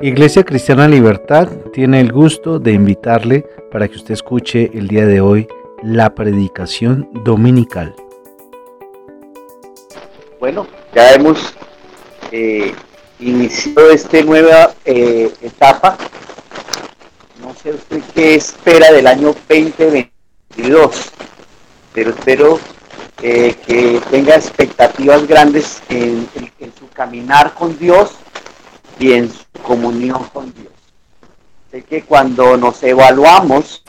Iglesia Cristiana Libertad tiene el gusto de invitarle para que usted escuche el día de hoy la predicación dominical. Bueno, ya hemos eh, iniciado esta nueva eh, etapa. No sé usted qué espera del año 2022, pero espero eh, que tenga expectativas grandes en su caminar con Dios y en su comunión con Dios. Sé que cuando nos evaluamos,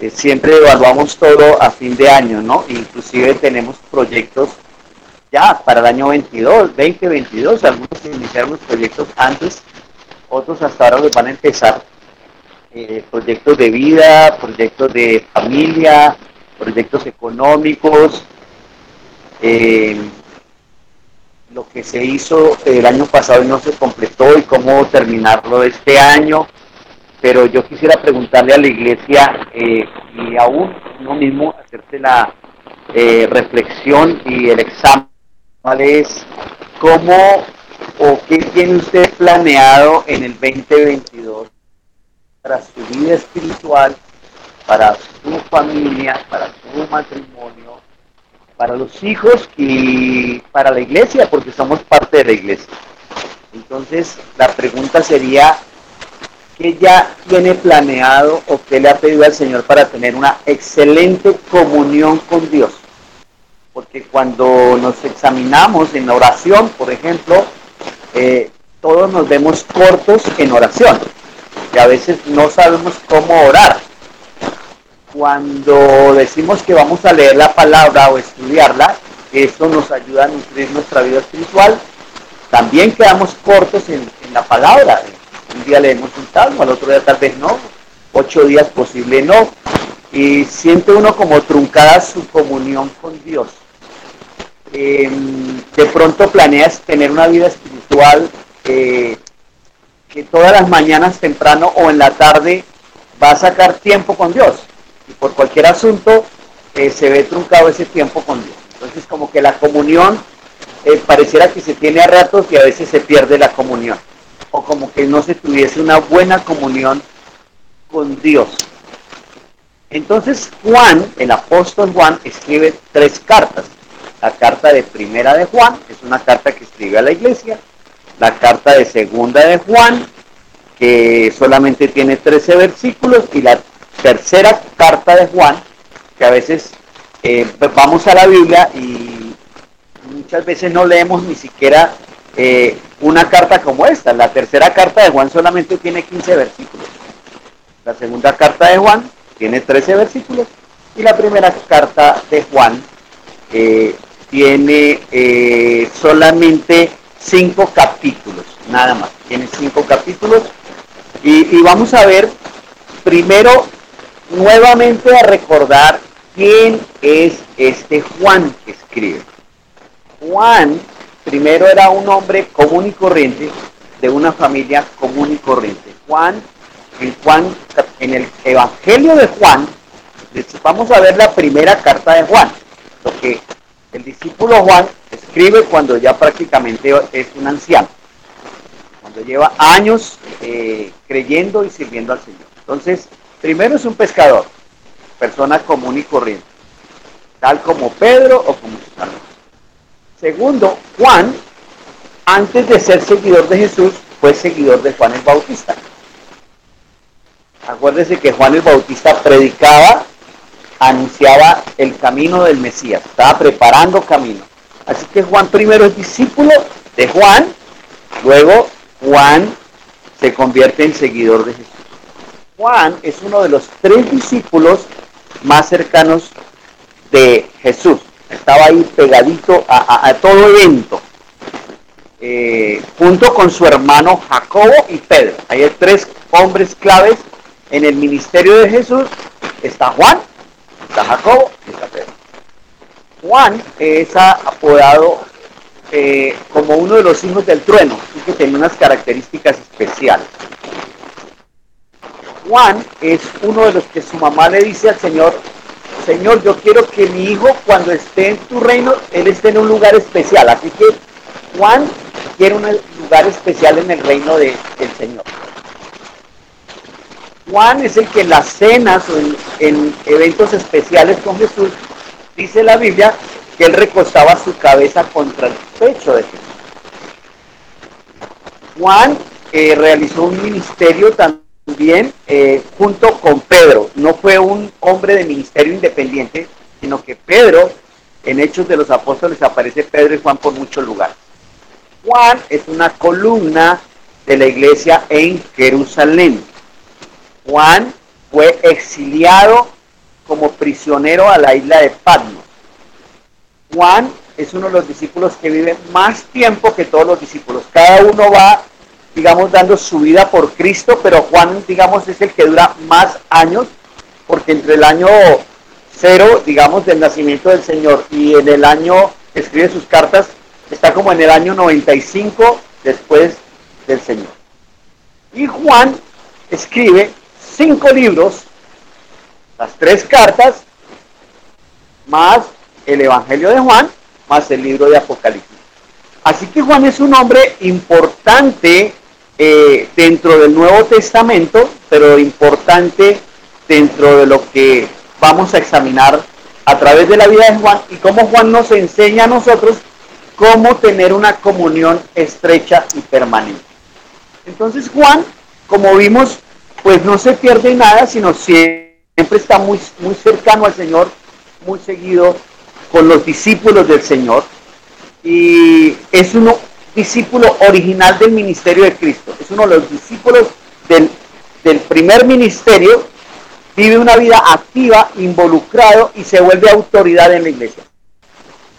eh, siempre evaluamos todo a fin de año, ¿no? Inclusive tenemos proyectos ya para el año 22, 2022, algunos iniciaron los proyectos antes, otros hasta ahora los van a empezar. Eh, proyectos de vida, proyectos de familia, proyectos económicos, eh, lo que se hizo el año pasado y no se completó y cómo terminarlo este año. Pero yo quisiera preguntarle a la iglesia eh, y aún uno mismo hacerse la eh, reflexión y el examen es cómo o qué tiene usted planeado en el 2022 para su vida espiritual, para su familia, para su matrimonio, para los hijos y para la iglesia, porque somos parte de la iglesia. Entonces, la pregunta sería, ¿qué ya tiene planeado o qué le ha pedido al Señor para tener una excelente comunión con Dios? Porque cuando nos examinamos en oración, por ejemplo, eh, todos nos vemos cortos en oración, y a veces no sabemos cómo orar cuando decimos que vamos a leer la palabra o estudiarla, esto nos ayuda a nutrir nuestra vida espiritual. También quedamos cortos en, la palabra. Un día leemos un salmo, al otro día tal vez no, ocho días posible no. Y siente uno como truncada su comunión con Dios. Em, de pronto planeas tener una vida espiritual eh, que todas las mañanas temprano o en la tarde va a sacar tiempo con Dios y por cualquier asunto eh, se ve truncado ese tiempo con Dios. Entonces como que la comunión eh, pareciera que se tiene a ratos y a veces se pierde la comunión. O como que no se tuviese una buena comunión con Dios. Entonces Juan, el apóstol Juan, escribe tres cartas. La carta de primera de Juan, es una carta que escribe a la iglesia. La carta de segunda de Juan, que solamente tiene 13 versículos. Y la tercera carta de Juan, que a veces eh, pues vamos a la Biblia y muchas veces no leemos ni siquiera eh, una carta como esta. La tercera carta de Juan solamente tiene 15 versículos. La segunda carta de Juan tiene 13 versículos y la primera carta de Juan eh, tiene solamente 5 capítulos, nada más. Tiene 5 capítulos y vamos a ver primero nuevamente a recordar quién es este Juan que escribe. Juan primero era un hombre común y corriente de una familia común y corriente. Juan, en Juan, en el Evangelio de Juan, vamos a ver la primera carta de Juan, lo que el discípulo Juan escribe cuando ya prácticamente es un anciano, cuando lleva años eh, creyendo y sirviendo al Señor. Entonces, Primero es un pescador, persona común y corriente, tal como Pedro o como Carlos. Segundo, Juan, antes de ser seguidor de Jesús, fue seguidor de Juan el Bautista. Acuérdese que Juan el Bautista predicaba, anunciaba el camino del Mesías, estaba preparando camino. Así que Juan primero es discípulo de Juan, luego Juan se convierte en seguidor de Jesús. Juan es uno de los tres discípulos más cercanos de Jesús. Estaba ahí pegadito a, todo evento, eh, junto con su hermano Jacobo y Pedro. Hay tres hombres claves en el ministerio de Jesús. Está Juan, está Jacobo y está Pedro. Juan es apodado eh, como uno de los hijos del trueno, así que tiene unas características especiales. Juan es uno de los que su mamá le dice al Señor, Señor, yo quiero que mi hijo cuando esté en tu reino, él esté en un lugar especial. Así que Juan quiere un lugar especial en el reino del Señor. Juan es el que en las cenas o en, en eventos especiales con Jesús, dice la Biblia, que él recostaba su cabeza contra el pecho de Jesús. Juan eh, realizó un ministerio también eh, junto con Pedro. No fue un hombre de ministerio independiente, sino que Pedro, en Hechos de los Apóstoles, aparece Pedro y Juan por muchos lugares. Juan es una columna de la iglesia en Jerusalén. Juan fue exiliado como prisionero a la isla de Patmos. Juan es uno de los discípulos que vive más tiempo que todos los discípulos. Cada uno va, digamos, dando su vida por Cristo, pero Juan, digamos, es el que dura más años, porque entre el año cero, digamos, del nacimiento del Señor y en el año, escribe sus cartas, está como en el año 95 después del Señor. Y Juan escribe cinco libros, las tres cartas, más el Evangelio de Juan, más el libro de Apocalipsis. Así que Juan es un hombre importante eh, dentro del Nuevo Testamento, pero importante dentro de lo que vamos a examinar a través de la vida de Juan y cómo Juan nos enseña a nosotros cómo tener una comunión estrecha y permanente. Entonces Juan, como vimos, pues no se pierde nada, sino siempre está muy, muy cercano al Señor, muy seguido con los discípulos del Señor y es un discípulo original del ministerio de Cristo. Es uno de los discípulos del, del primer ministerio, vive una vida activa, involucrado y se vuelve autoridad en la iglesia.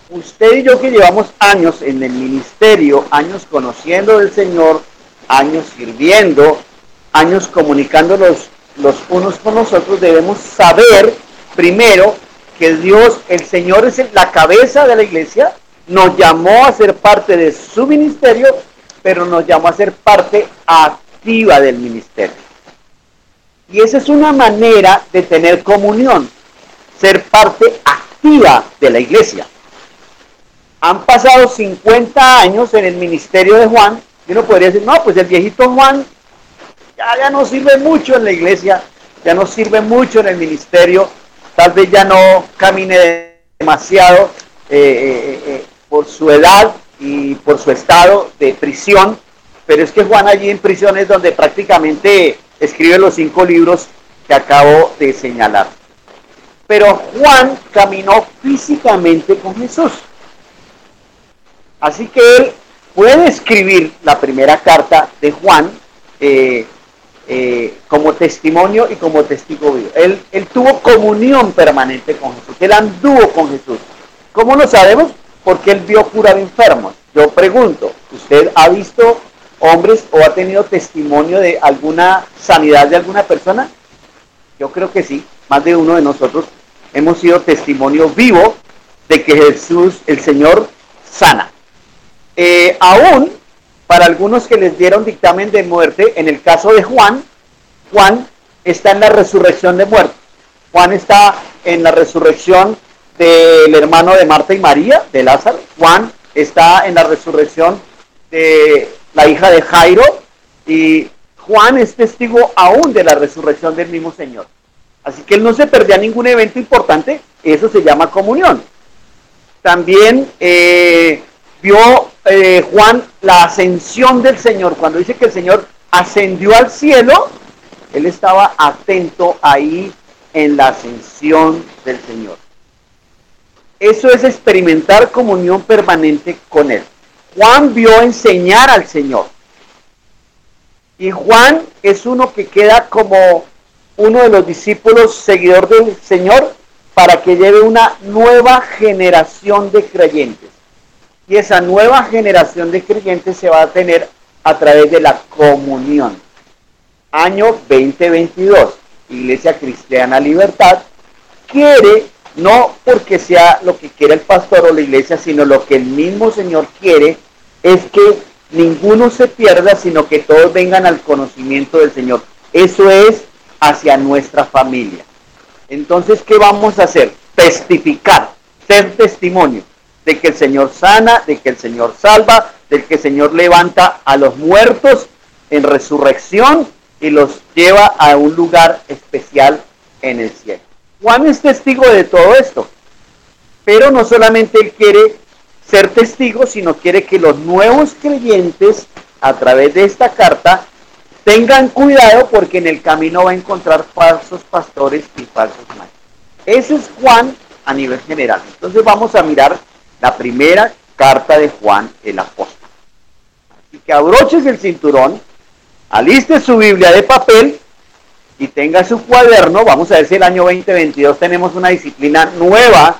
Usted y yo que llevamos años en el ministerio, años conociendo del Señor, años sirviendo, años comunicándonos los unos con los otros, debemos saber primero que Dios, el Señor es la cabeza de la iglesia, nos llamó a ser parte de su ministerio, pero nos llamó a ser parte activa del ministerio. Y esa es una manera de tener comunión, ser parte activa de la iglesia. Han pasado 50 años en el ministerio de Juan, y uno podría decir, no, pues el viejito Juan ya, no sirve mucho en la iglesia, ya no sirve mucho en el ministerio, tal vez ya no camine demasiado eh, eh, eh, por su edad y por su estado de prisión, pero es que Juan allí en prisión es donde prácticamente escribe los cinco libros que acabo de señalar. Pero Juan caminó físicamente con Jesús. Así que él puede escribir la primera carta de Juan eh, como testimonio y como testigo vivo. Él, él tuvo comunión permanente con Jesús, él anduvo con Jesús. ¿Cómo lo sabemos? Porque él vio curar enfermos. Yo pregunto, ¿usted ha visto hombres o ha tenido testimonio de alguna sanidad de alguna persona? Yo creo que sí, más de uno de nosotros hemos sido testimonio vivo de que Jesús, el Señor, sana. Eh, aún para algunos que les dieron dictamen de muerte, en el caso de Juan, Juan está en la resurrección de muerte. Juan está en la resurrección del hermano de Marta y María, de Lázaro. Juan está en la resurrección de la hija de Jairo. Y Juan es testigo aún de la resurrección del mismo Señor. Así que él no se perdía ningún evento importante. Eso se llama comunión. También eh, vio eh, Juan la ascensión del Señor. Cuando dice que el Señor ascendió al cielo, él estaba atento ahí en la ascensión del Señor. Eso es experimentar comunión permanente con Él. Juan vio enseñar al Señor. Y Juan es uno que queda como uno de los discípulos seguidor del Señor para que lleve una nueva generación de creyentes. Y esa nueva generación de creyentes se va a tener a través de la comunión. Año 2022, Iglesia Cristiana Libertad quiere, no porque sea lo que quiere el pastor o la iglesia, sino lo que el mismo Señor quiere, es que ninguno se pierda, sino que todos vengan al conocimiento del Señor. Eso es hacia nuestra familia. Entonces, ¿qué vamos a hacer? Testificar, ser testimonio de que el Señor sana, de que el Señor salva, de que el Señor levanta a los muertos en resurrección y los lleva a un lugar especial en el cielo. Juan es testigo de todo esto, pero no solamente él quiere ser testigo, sino quiere que los nuevos creyentes a través de esta carta tengan cuidado porque en el camino va a encontrar falsos pastores y falsos maestros. Ese es Juan a nivel general. Entonces vamos a mirar la primera carta de Juan el apóstol. Así que abroches el cinturón, aliste su Biblia de papel y tenga su cuaderno. Vamos a ver si el año 2022 tenemos una disciplina nueva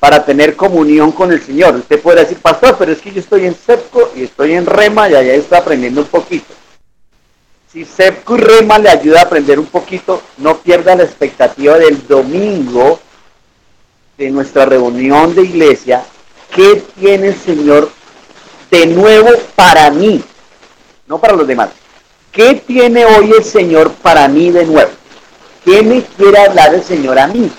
para tener comunión con el Señor. Usted puede decir, pastor, pero es que yo estoy en SEPCO y estoy en REMA y allá estoy aprendiendo un poquito. Si SEPCO y REMA le ayuda a aprender un poquito, no pierda la expectativa del domingo de nuestra reunión de iglesia. ¿Qué tiene el Señor de nuevo para mí? No para los demás. ¿Qué tiene hoy el Señor para mí de nuevo? ¿Qué me quiere hablar el Señor a mí?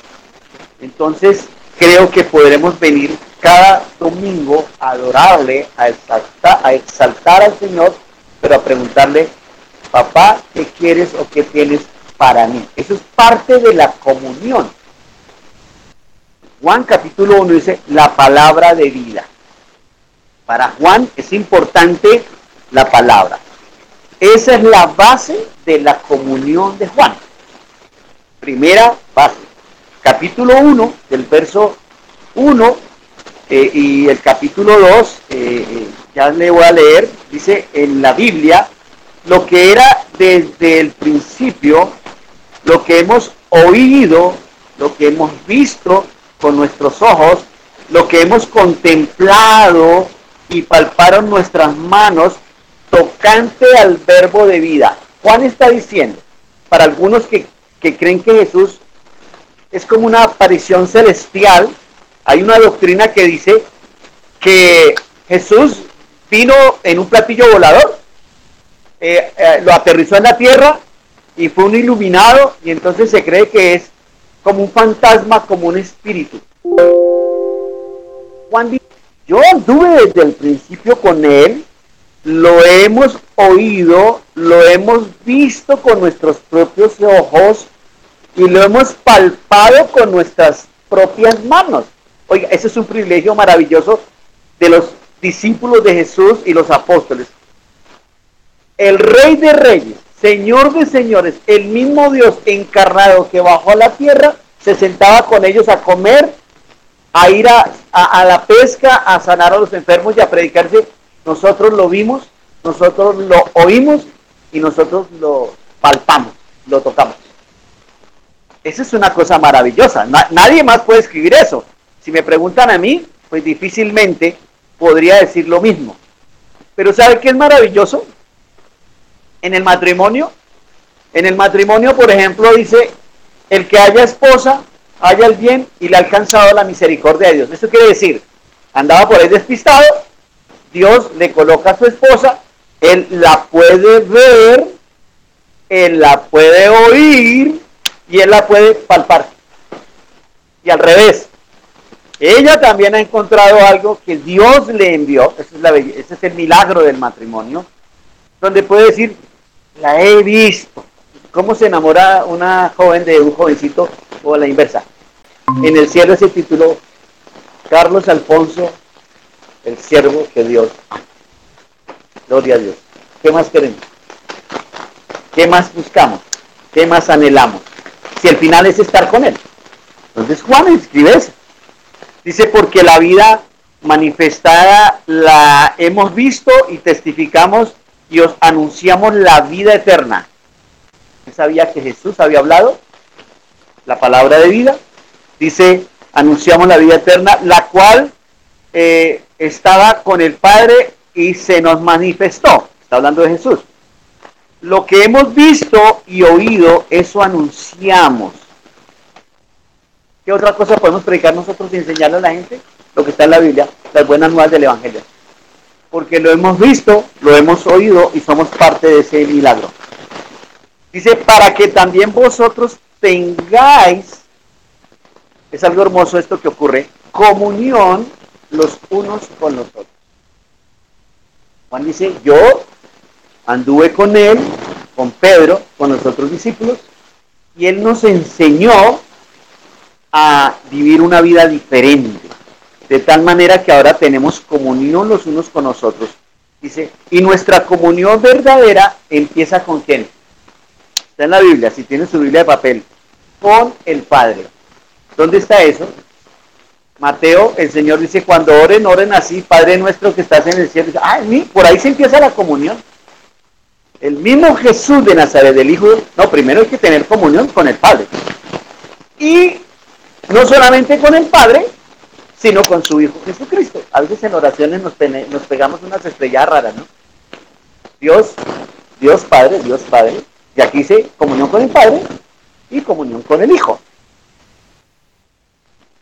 Entonces, creo que podremos venir cada domingo a adorarle, a exaltar, a exaltar al Señor, pero a preguntarle, papá, ¿qué quieres o qué tienes para mí? Eso es parte de la comunión. Juan capítulo 1 dice la palabra de vida. Para Juan es importante la palabra. Esa es la base de la comunión de Juan. Primera base capítulo 1, del verso 1 eh, y el capítulo 2, eh, eh, ya le voy a leer, dice en la Biblia, lo que era desde el principio, lo que hemos oído, lo que hemos visto con nuestros ojos, lo que hemos contemplado y palparon nuestras manos tocante al verbo de vida. Juan está diciendo, para algunos que, que creen que Jesús es como una aparición celestial. Hay una doctrina que dice que Jesús vino en un platillo volador, eh, eh, lo aterrizó en la tierra y fue un iluminado y entonces se cree que es como un fantasma, como un espíritu. Juan dice, yo anduve desde el principio con él, lo hemos oído, lo hemos visto con nuestros propios ojos y lo hemos palpado con nuestras propias manos. Oiga, ese es un privilegio maravilloso de los discípulos de Jesús y los apóstoles. El Rey de Reyes, Señor de Señores, el mismo Dios encarnado que bajó a la tierra, se sentaba con ellos a comer, a ir a, a la pesca, a sanar a los enfermos y a predicarse. Nosotros lo vimos, nosotros lo oímos y nosotros lo palpamos, lo tocamos. Esa es una cosa maravillosa. nadie más puede escribir eso. Si me preguntan a mí, pues difícilmente podría decir lo mismo. Pero ¿sabe qué es maravilloso? En el matrimonio, en el matrimonio, por ejemplo, dice, el que haya esposa, haya el bien y le ha alcanzado la misericordia de Dios. Eso quiere decir, andaba por ahí despistado, Dios le coloca a su esposa, él la puede ver, él la puede oír, y él la puede palpar. Y al revés, ella también ha encontrado algo que Dios le envió, es, ese es el milagro del matrimonio, donde puede decir, la he visto. ¿Cómo se enamora una joven de un jovencito o la inversa? En el cielo ese título, Carlos Alfonso, el siervo que Dios Gloria a Dios. ¿Qué más queremos? ¿Qué más buscamos? ¿Qué más anhelamos? si el final es estar con Él. Entonces Juan escribe. Dice, porque la vida manifestada la hemos visto y testificamos y os anunciamos la vida eterna. ¿Sabía que Jesús había hablado? La palabra de vida. Dice, anunciamos la vida eterna, la cual eh, estaba con el Padre y se nos manifestó. Está hablando de Jesús. Lo que hemos visto y oído, eso anunciamos. ¿Qué otra cosa podemos predicar nosotros y enseñarle a la gente? Lo que está en la Biblia, las buenas nuevas del Evangelio. Porque lo hemos visto, lo hemos oído y somos parte de ese milagro. Dice, para que también vosotros tengáis, es algo hermoso esto que ocurre, comunión los unos con los otros. Juan dice, yo anduve con él, con Pedro, con los otros discípulos, y él nos enseñó a vivir una vida diferente, de tal manera que ahora tenemos comunión los unos con los otros. Dice, y nuestra comunión verdadera empieza con quién? Está en la Biblia, si tiene su Biblia de papel, con el Padre. ¿Dónde está eso? Mateo, el Señor dice, cuando oren, oren así, Padre nuestro que estás en el cielo. Ay, por ahí se empieza la comunión. El mismo Jesús de Nazaret, el Hijo, no, primero hay que tener comunión con el Padre. Y no solamente con el Padre, sino con su Hijo Jesucristo. A veces en oraciones nos, nos pegamos unas estrellas raras, ¿no? Dios, Dios Padre, Dios Padre, y aquí dice comunión con el Padre y comunión con el Hijo.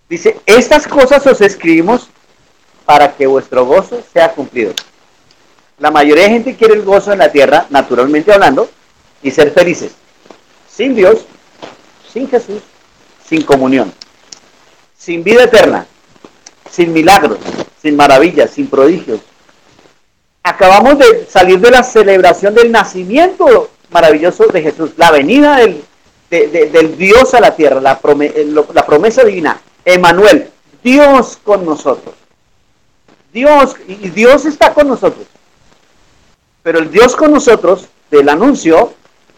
Dice, estas cosas os escribimos para que vuestro gozo sea cumplido. La mayoría de gente quiere el gozo en la tierra, naturalmente hablando, y ser felices. Sin Dios, sin Jesús, sin comunión, sin vida eterna, sin milagros, sin maravillas, sin prodigios. Acabamos de salir de la celebración del nacimiento maravilloso de Jesús, la venida del, Dios a la tierra, la, la promesa divina, Emanuel, Dios con nosotros. Dios, y Dios está con nosotros. Pero el Dios con nosotros del anuncio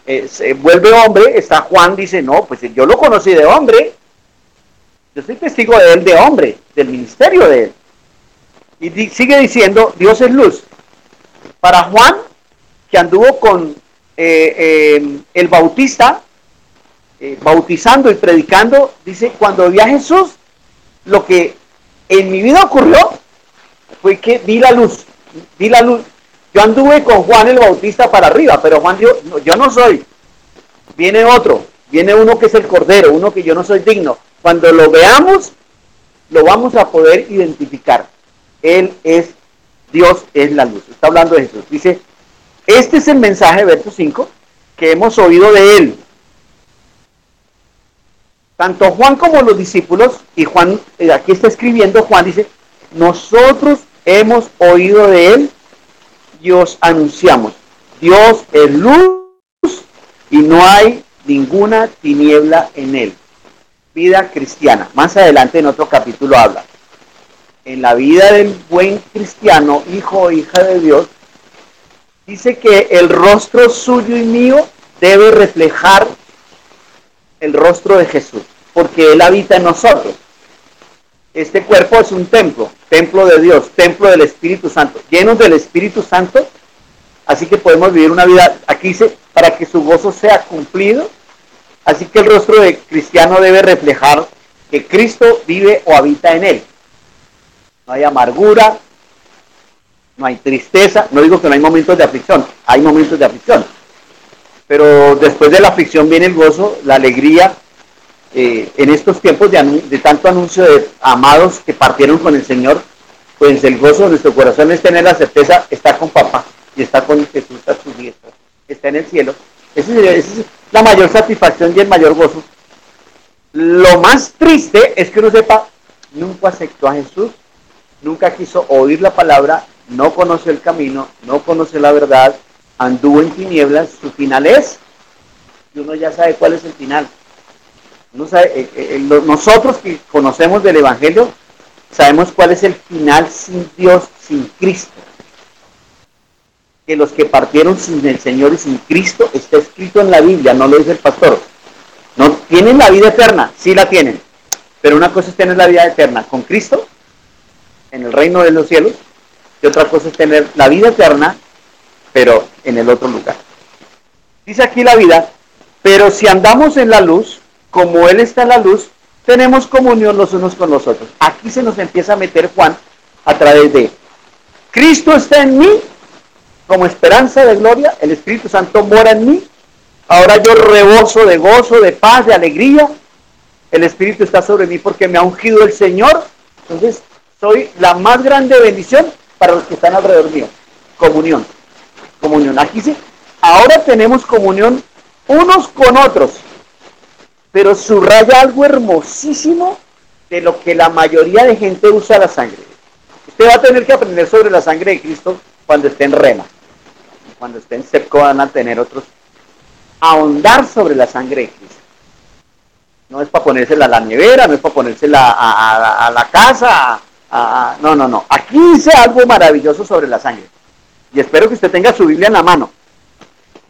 eh, se vuelve hombre, está Juan, dice, no, pues yo lo conocí de hombre, yo soy testigo de él de hombre, del ministerio de él. Y sigue diciendo, Dios es luz. Para Juan, que anduvo con eh, eh, el bautista, bautizando y predicando, dice, cuando vi a Jesús, lo que en mi vida ocurrió fue que vi la luz, vi la luz, yo anduve con Juan el Bautista para arriba, pero Juan dijo, yo no soy. Viene otro, viene uno que es el Cordero, uno que yo no soy digno. Cuando lo veamos, lo vamos a poder identificar. Él es Dios, es la luz. Está hablando de Jesús. Dice, este es el mensaje, verso 5, que hemos oído de él. Tanto Juan como los discípulos, y Juan, eh, aquí está escribiendo, Juan dice, nosotros hemos oído de él y os anunciamos, Dios es luz y no hay ninguna tiniebla en él. Vida cristiana. Más adelante en otro capítulo habla. En la vida del buen cristiano, hijo o hija de Dios, dice que el rostro suyo y mío debe reflejar el rostro de Jesús, porque Él habita en nosotros. Este cuerpo es un templo, templo de Dios, templo del Espíritu Santo, llenos del Espíritu Santo. Así que podemos vivir una vida, aquí dice, para que su gozo sea cumplido. Así que el rostro de cristiano debe reflejar que Cristo vive o habita en él. No hay amargura, no hay tristeza. No digo que no hay momentos de aflicción, hay momentos de aflicción. Pero después de la aflicción viene el gozo, la alegría, eh, en estos tiempos de, tanto anuncio de amados que partieron con el Señor, pues el gozo de nuestro corazón es tener la certeza, está con papá y está con Jesús a su diestra, está en el cielo. Esa es, la mayor satisfacción y el mayor gozo. Lo más triste es que uno sepa, nunca aceptó a Jesús, nunca quiso oír la palabra, no conoce el camino, no conoce la verdad, anduvo en tinieblas, su final es, y uno ya sabe cuál es el final. Eh, eh, nosotros que conocemos del Evangelio, sabemos cuál es el final sin Dios, sin Cristo. Que los que partieron sin el Señor y sin Cristo está escrito en la Biblia, no lo dice el pastor. No tienen la vida eterna, sí la tienen. Pero una cosa es tener la vida eterna con Cristo en el reino de los cielos y otra cosa es tener la vida eterna, pero en el otro lugar. Dice aquí la vida, pero si andamos en la luz, como Él está en la luz, tenemos comunión los unos con los otros. Aquí se nos empieza a meter Juan a través de Cristo está en mí como esperanza de gloria, el Espíritu Santo mora en mí, ahora yo reboso de gozo, de paz, de alegría, el Espíritu está sobre mí porque me ha ungido el Señor, entonces soy la más grande bendición para los que están alrededor mío. Comunión, comunión. Aquí sí, ahora tenemos comunión unos con otros pero subraya algo hermosísimo de lo que la mayoría de gente usa la sangre. Usted va a tener que aprender sobre la sangre de Cristo cuando esté en rema. Cuando esté en cerco van a tener otros ahondar sobre la sangre de Cristo. No es para ponérsela a la nevera, no es para ponérsela a, la casa. no, no, no. Aquí dice algo maravilloso sobre la sangre. Y espero que usted tenga su Biblia en la mano.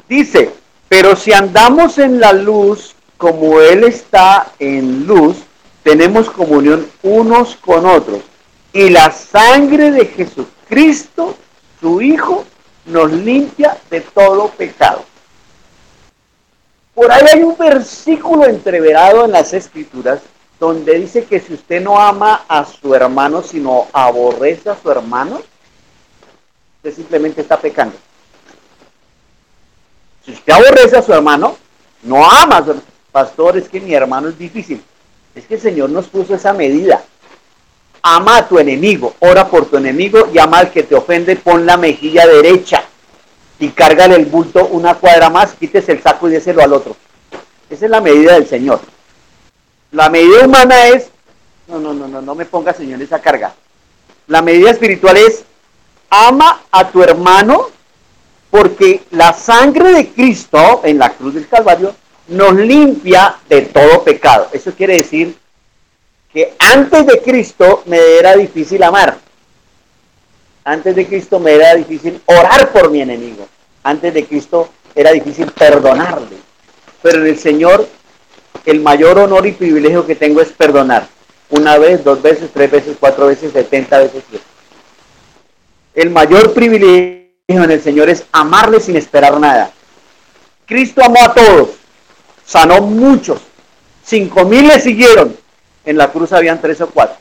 Dice, pero si andamos en la luz como Él está en luz, tenemos comunión unos con otros. Y la sangre de Jesucristo, su Hijo, nos limpia de todo pecado. Por ahí hay un versículo entreverado en las escrituras donde dice que si usted no ama a su hermano, sino aborrece a su hermano, simplemente está pecando. Si usted aborrece a su hermano, no ama a su Pastor, es que mi hermano es difícil. Es que el Señor nos puso esa medida. Ama a tu enemigo, ora por tu enemigo y ama al que te ofende, pon la mejilla derecha y cárgale el bulto una cuadra más, quítese el saco y déselo al otro. Esa es la medida del Señor. La medida humana es, no, no, no, no, no me ponga Señor esa carga. La medida espiritual es, ama a tu hermano porque la sangre de Cristo en la cruz del Calvario nos limpia de todo pecado. Eso quiere decir que antes de Cristo me era difícil amar. Antes de Cristo me era difícil orar por mi enemigo. Antes de Cristo era difícil perdonarle. Pero en el Señor el mayor honor y privilegio que tengo es perdonar. Una vez, dos veces, tres veces, cuatro veces, setenta veces. El mayor privilegio en el Señor es amarle sin esperar nada. Cristo amó a todos, sanó muchos, cinco mil le siguieron, en la cruz habían tres o cuatro.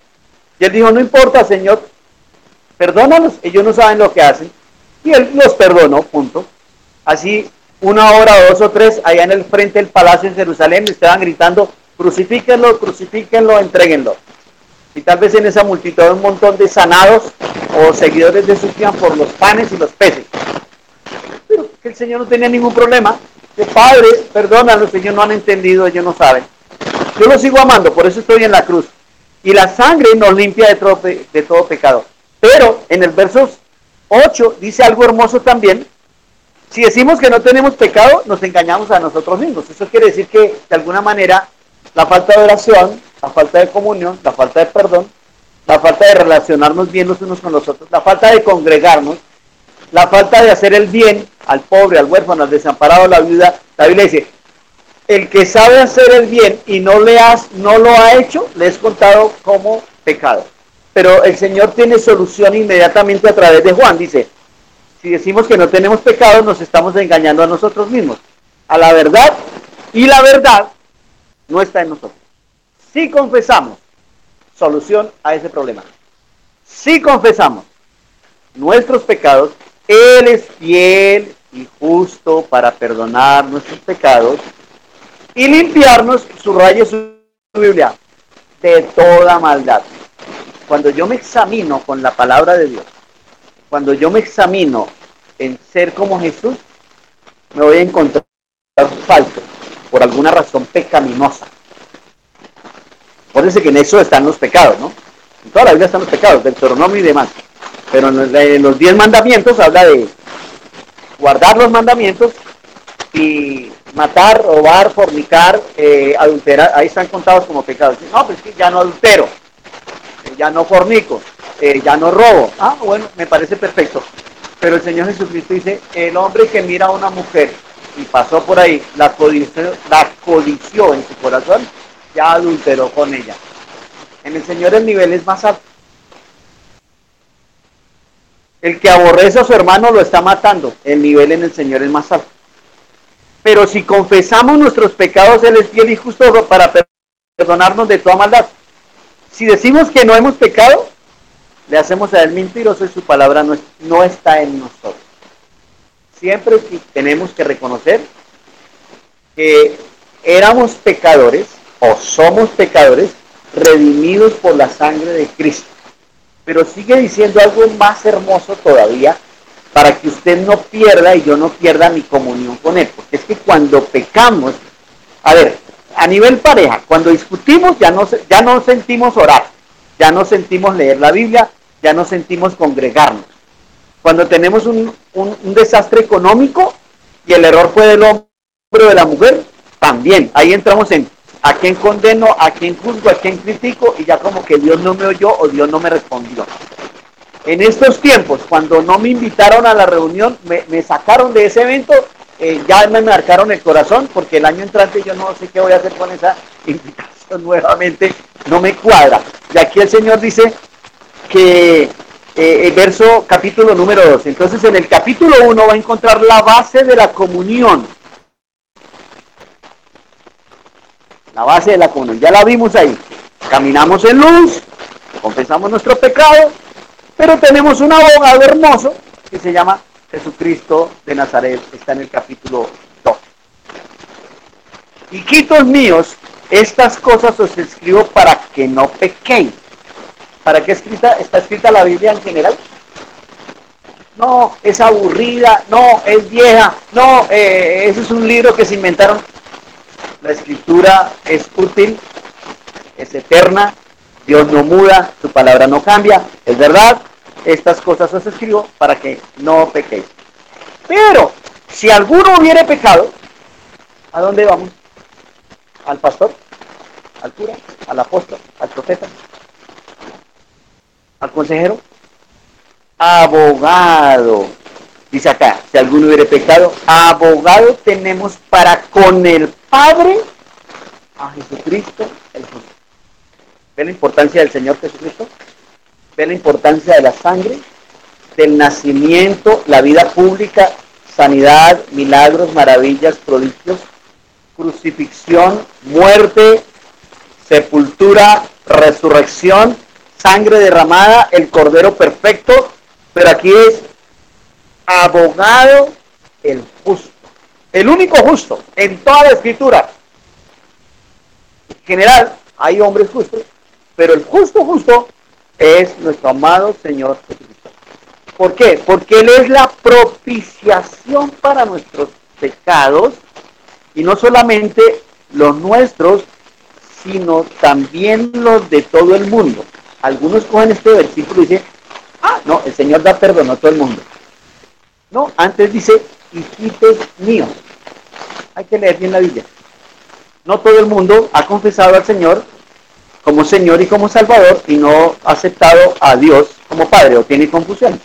Y él dijo, no importa, Señor, perdónalos, ellos no saben lo que hacen. Y él los perdonó, punto. Así, una hora, dos o tres, allá en el frente del palacio en Jerusalén, estaban gritando, crucifíquenlo, crucifíquenlo, entreguenlo. Y tal vez en esa multitud un montón de sanados o seguidores de su por los panes y los peces. Pero que el Señor no tenía ningún problema. Que Padre, perdónanos, ellos no han entendido, ellos no saben. Yo los sigo amando, por eso estoy en la cruz. Y la sangre nos limpia de todo, de todo pecado. Pero en el verso 8 dice algo hermoso también. Si decimos que no tenemos pecado, nos engañamos a nosotros mismos. Eso quiere decir que de alguna manera la falta de oración, la falta de comunión, la falta de perdón, la falta de relacionarnos bien los unos con los otros, la falta de congregarnos, la falta de hacer el bien al pobre, al huérfano, al desamparado, a la viuda. La Biblia dice, el que sabe hacer el bien y no, le has, no lo ha hecho, le es contado como pecado. Pero el Señor tiene solución inmediatamente a través de Juan. Dice, si decimos que no tenemos pecado, nos estamos engañando a nosotros mismos. A la verdad, y la verdad no está en nosotros. Si confesamos, solución a ese problema. Si confesamos nuestros pecados, Él es fiel y justo para perdonar nuestros pecados y limpiarnos, subraye su Biblia, de toda maldad. Cuando yo me examino con la palabra de Dios, cuando yo me examino en ser como Jesús, me voy a encontrar falso por alguna razón pecaminosa. Eso que en eso están los pecados, ¿no? En toda la Biblia están los pecados, Deuteronomio y demás. Pero en los diez mandamientos habla de guardar los mandamientos y matar, robar, fornicar, eh, adulterar, ahí están contados como pecados. No, pues que ya no adultero, eh, ya no fornico, eh, ya no robo. Ah, bueno, me parece perfecto. Pero el Señor Jesucristo dice, el hombre que mira a una mujer y pasó por ahí, la codició, la codició en su corazón, ya adulteró con ella. En el Señor el nivel es más alto. El que aborrece a su hermano lo está matando. El nivel en el Señor es más alto. Pero si confesamos nuestros pecados, Él es fiel y justo para perdonarnos de toda maldad. Si decimos que no hemos pecado, le hacemos a Él mentiroso y su palabra no, no está en nosotros siempre tenemos que reconocer que éramos pecadores o somos pecadores redimidos por la sangre de Cristo. Pero sigue diciendo algo más hermoso todavía para que usted no pierda y yo no pierda mi comunión con Él. Porque es que cuando pecamos, a ver, a nivel pareja, cuando discutimos ya no, ya no sentimos orar, ya no sentimos leer la Biblia, ya no sentimos congregarnos cuando tenemos un, desastre económico y el error fue del hombre pero de la mujer también. Ahí entramos en a quién condeno, a quién juzgo, a quién critico y ya como que Dios no me oyó o Dios no me respondió. En estos tiempos, cuando no me invitaron a la reunión, me, sacaron de ese evento, eh, ya me marcaron el corazón porque el año entrante yo no sé qué voy a hacer con esa invitación nuevamente, no me cuadra. Y aquí el Señor dice que eh, el verso capítulo número 2. Entonces en el capítulo 1 va a encontrar la base de la comunión. La base de la comunión. Ya la vimos ahí. Caminamos en luz, confesamos nuestro pecado, pero tenemos un abogado hermoso que se llama Jesucristo de Nazaret. Está en el capítulo 2. Hijitos míos, estas cosas os escribo para que no pequéis. ¿Para qué escrita, está escrita la Biblia en general? No, es aburrida, no, es vieja, no, eh, ese es un libro que se inventaron. La escritura es útil, es eterna, Dios no muda, su palabra no cambia, es verdad, estas cosas os escribo para que no pequéis. Pero, si alguno hubiere pecado, ¿a dónde vamos? ¿Al pastor? ¿Al cura? ¿Al apóstol? ¿Al profeta? ¿Al consejero? Abogado. Dice acá, si alguno hubiere pecado, abogado tenemos para con el Padre a Jesucristo el justo. ¿Ve la importancia del Señor Jesucristo? ¿Ve la importancia de la sangre? Del nacimiento, la vida pública, sanidad, milagros, maravillas, prodigios, crucifixión, muerte, sepultura, resurrección, sangre derramada, el Cordero perfecto, pero aquí es abogado el justo, el único justo en toda la escritura. En general, hay hombres justos, pero el justo justo es nuestro amado Señor Jesucristo. ¿Por qué? Porque Él es la propiciación para nuestros pecados y no solamente los nuestros, sino también los de todo el mundo. Algunos cogen este versículo y dicen, ah, no, el Señor da perdón a todo el mundo. Antes dice, hijitos míos. Hay que leer bien la Biblia. No todo el mundo ha confesado al Señor como Señor y como Salvador y no ha aceptado a Dios como Padre o tiene confusión.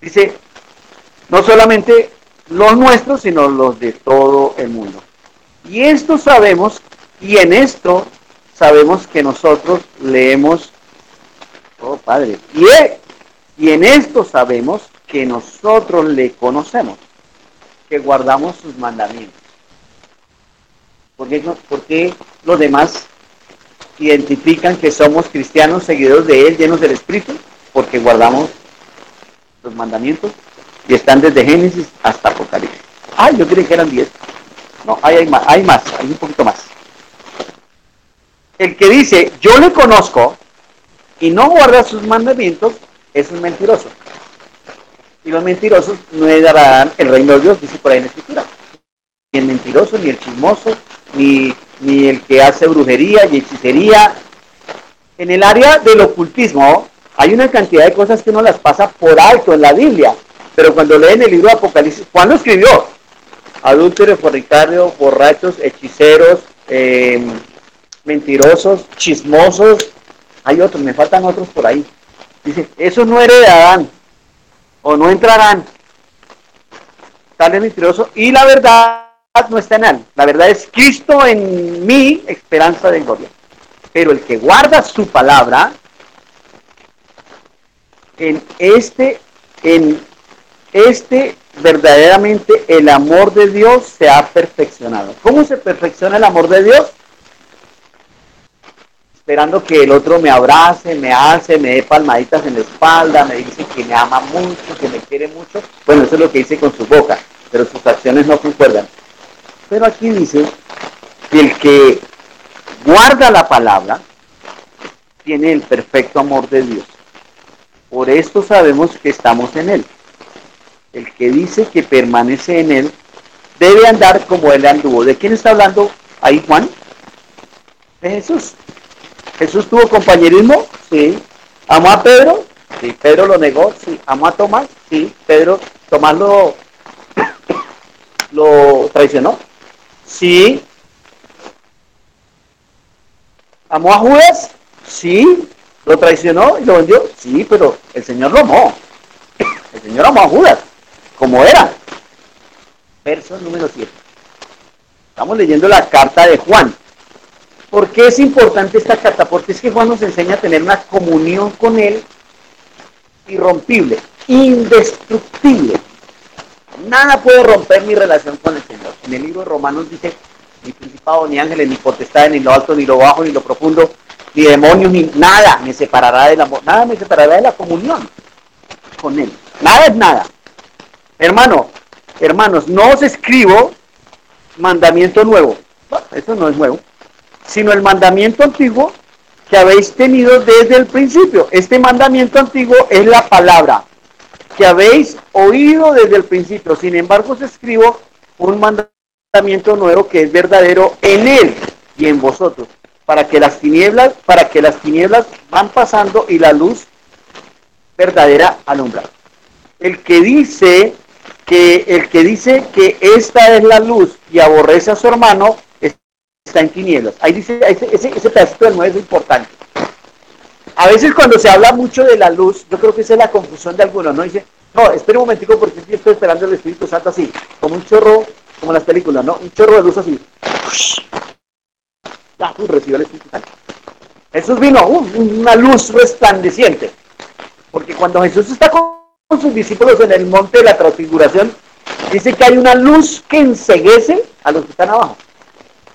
Dice, no solamente los nuestros, sino los de todo el mundo. Y esto sabemos, y en esto sabemos que nosotros leemos, oh Padre, y, y en esto sabemos que nosotros le conocemos, que guardamos sus mandamientos. ¿Por qué, ¿Por qué los demás identifican que somos cristianos seguidores de Él, llenos del Espíritu, porque guardamos los mandamientos y están desde Génesis hasta Apocalipsis. Ay, yo creí que eran 10. No, hay, más, hay más, hay un poquito más. El que dice, yo le conozco y no guarda sus mandamientos, es un mentiroso. Y los mentirosos no darán el reino de Dios, dice por ahí en la escritura. Ni el mentiroso, ni el chismoso, ni ni el que hace brujería y hechicería. En el área del ocultismo hay una cantidad de cosas que uno las pasa por alto en la Biblia, pero cuando leen el libro de Apocalipsis, ¿Juan lo escribió? Adúlteros, fornicarios, borrachos, hechiceros, em, mentirosos, chismosos. Hay otros, me faltan otros por ahí. Dice, eso no heredarán o no entrarán. Tal es mentiroso. Y la verdad no está en él. La verdad es Cristo en mí, esperanza de gloria. Pero el que guarda su palabra, en este, en este verdaderamente el amor de Dios se ha perfeccionado. ¿Cómo se perfecciona el amor de Dios? Esperando que el otro me abrace, me hace, me dé palmaditas en la espalda, me dice que me ama mucho, que me quiere mucho. Bueno, eso es lo que dice con su boca, pero sus acciones no concuerdan. Pero aquí dice que el que guarda la palabra tiene el perfecto amor de Dios. Por esto sabemos que estamos en Él. El que dice que permanece en Él debe andar como Él anduvo. ¿De quién está hablando ahí Juan? De Jesús. Jesús tuvo compañerismo, sí. ¿Amó a Pedro? Sí. ¿Pedro lo negó? Sí. ¿Amó a Tomás? Sí. Pedro, Tomás lo lo traicionó. Sí. ¿Amó a Judas? Sí. ¿Lo traicionó y lo vendió? Sí, pero el Señor lo amó. El Señor amó a Judas, como era. Verso número 7. Estamos leyendo la carta de Juan. ¿Por qué es importante esta carta? Porque es que Juan nos enseña a tener una comunión con Él irrompible, indestructible. Nada puede romper mi relación con el Señor. En el libro de Romanos dice, ni principado, ni ángeles, ni potestades, ni lo alto, ni lo bajo, ni lo profundo, ni demonios, ni nada me separará del amor, nada me separará de la comunión con Él. Nada es nada. Hermano, hermanos, no os escribo mandamiento nuevo. eso no es nuevo. Sino el mandamiento antiguo que habéis tenido desde el principio. Este mandamiento antiguo es la palabra que habéis oído desde el principio. Sin embargo, os escribo un mandamiento nuevo que es verdadero en él y en vosotros, para que las tinieblas, para que las tinieblas van pasando y la luz verdadera alumbra. El que dice que el que dice que esta es la luz y aborrece a su hermano está en tinieblas. Ahí dice ese, ese, ese pedacito del 9 es importante. A veces cuando se habla mucho de la luz, yo creo que esa es la confusión de algunos, ¿no? Dice, no, espera un momentico porque estoy esperando el Espíritu Santo así, como un chorro, como las películas, ¿no? Un chorro de luz así. Ya, uh, recibió el Espíritu Santo. Jesús vino, uh, una luz resplandeciente. Porque cuando Jesús está con sus discípulos en el monte de la transfiguración, dice que hay una luz que enseguece a los que están abajo.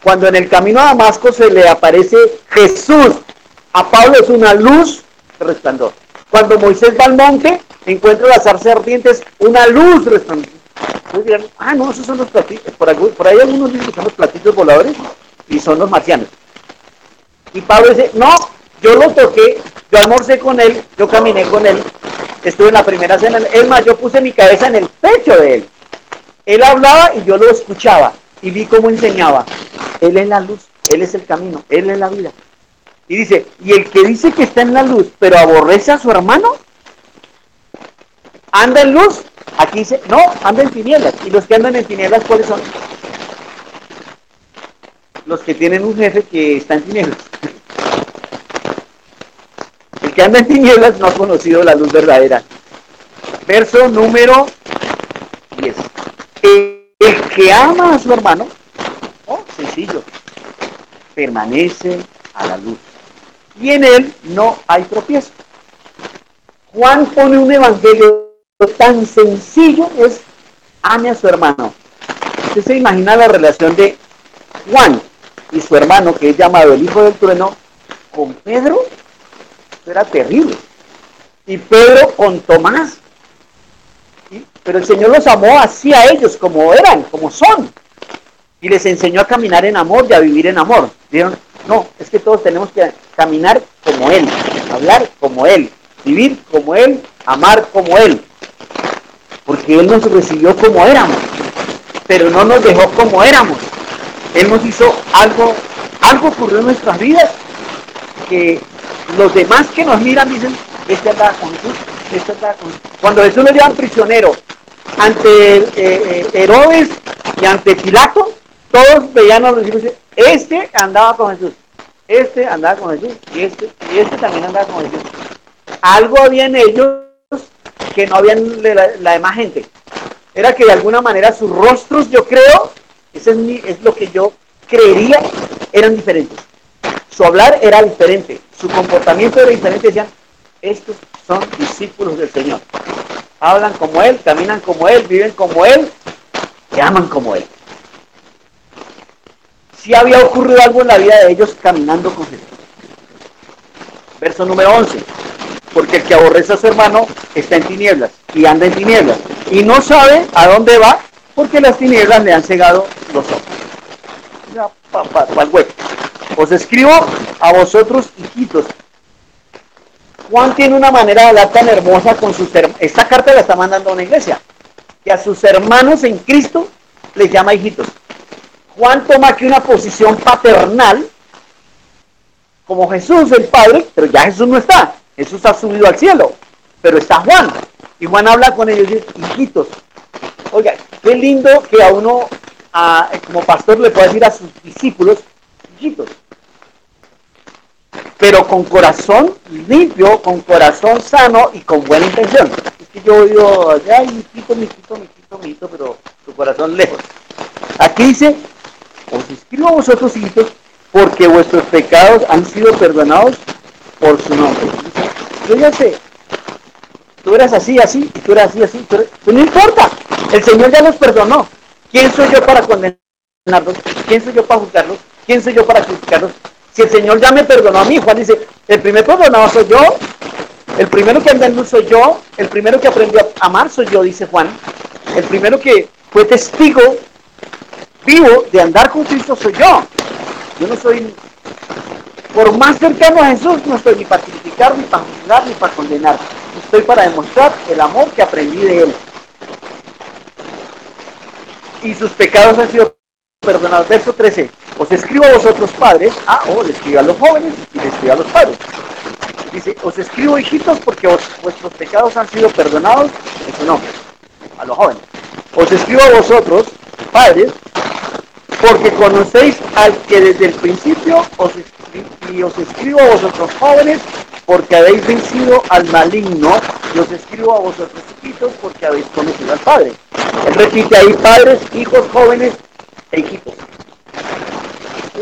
Cuando en el camino a Damasco se le aparece Jesús, a Pablo es una luz resplandor. Cuando Moisés va al monte, encuentra las zarza ardientes, una luz resplandor. dirán, ah, no, esos son los platillos. Por, por ahí algunos dicen que son los platillos voladores y son los marcianos. Y Pablo dice, no, yo lo toqué, yo almorcé con él, yo caminé con él, estuve en la primera cena. Es más, yo puse mi cabeza en el pecho de él. Él hablaba y yo lo escuchaba y vi cómo enseñaba. Él es la luz, Él es el camino, Él es la vida. Y dice, y el que dice que está en la luz, pero aborrece a su hermano, anda en luz. Aquí dice, no, anda en tinieblas. ¿Y los que andan en tinieblas cuáles son? Los que tienen un jefe que está en tinieblas. El que anda en tinieblas no ha conocido la luz verdadera. Verso número 10. El que ama a su hermano, oh, sencillo, permanece a la luz. Y en él no hay tropiezo. Juan pone un evangelio tan sencillo, es ame a su hermano. Usted se imagina la relación de Juan y su hermano, que es llamado el hijo del trueno, con Pedro. Era terrible. Y Pedro con Tomás, pero el Señor los amó así a ellos, como eran, como son. Y les enseñó a caminar en amor y a vivir en amor. Dijeron, no, es que todos tenemos que caminar como Él, hablar como Él, vivir como Él, amar como Él. Porque Él nos recibió como éramos, pero no nos dejó como éramos. Él nos hizo algo, algo ocurrió en nuestras vidas que los demás que nos miran dicen, este anda con Jesús, este anda con Cuando Jesús lo llevan prisionero ante eh, eh, Herodes y ante Pilato, todos veían a los discípulos este andaba con Jesús, este andaba con Jesús, y este, y este también andaba con Jesús. Algo había en ellos que no habían la, la demás gente. Era que de alguna manera sus rostros, yo creo, eso es, es lo que yo creería, eran diferentes. Su hablar era diferente, su comportamiento era diferente. Decían, estos son discípulos del Señor hablan como Él, caminan como Él, viven como Él, que aman como Él. Si había ocurrido algo en la vida de ellos caminando con Jesús. Verso número 11. Porque el que aborrece a su hermano está en tinieblas y anda en tinieblas y no sabe a dónde va porque las tinieblas le han cegado los ojos. Ya, pa, pa, Os escribo a vosotros, hijitos, Juan tiene una manera de hablar tan hermosa con sus hermanos. Esta carta la está mandando a una iglesia. Que a sus hermanos en Cristo les llama hijitos. Juan toma aquí una posición paternal, como Jesús el Padre, pero ya Jesús no está. Jesús ha subido al cielo. Pero está Juan. Y Juan habla con ellos y dice, hijitos. Oiga, qué lindo que a uno como pastor le puedo decir a sus discípulos, hijitos, pero con corazón limpio, con corazón sano y con buena intención. Es que yo digo, ay, mijito, mijito, mijito, mijito, pero tu corazón lejos. Aquí dice, os escribo a vosotros, hijitos, porque vuestros pecados han sido perdonados por su nombre. Yo ya sé, tú eras así, así, y tú eras así, así, tú pues no importa, el Señor ya los perdonó. ¿Quién soy yo para condenarlos? ¿Quién soy yo para juzgarlos? ¿Quién soy yo para criticarlos? Si el Señor ya me perdonó a mí, Juan dice, el primer perdonado soy yo, el primero que anda en luz soy yo, el primero que aprendió a amar soy yo, dice Juan, el primero que fue testigo vivo de andar con Cristo soy yo. Yo no soy, por más cercano a Jesús, no estoy ni para criticar, ni para juzgar, ni para condenar. Estoy para demostrar el amor que aprendí de Él. Y sus pecados han sido perdonados. Verso 13. Os escribo a vosotros padres. Ah, oh, le escribo a los jóvenes y le escribo a los padres. Dice, os escribo hijitos porque vuestros pecados han sido perdonados en su nombre. A los jóvenes. Os escribo a vosotros, padres, porque conocéis al que desde el principio os y os escribo a vosotros jóvenes porque habéis vencido al maligno y os escribo a vosotros hijitos porque habéis conocido al Padre. Él repite ahí padres, hijos, jóvenes e hijitos.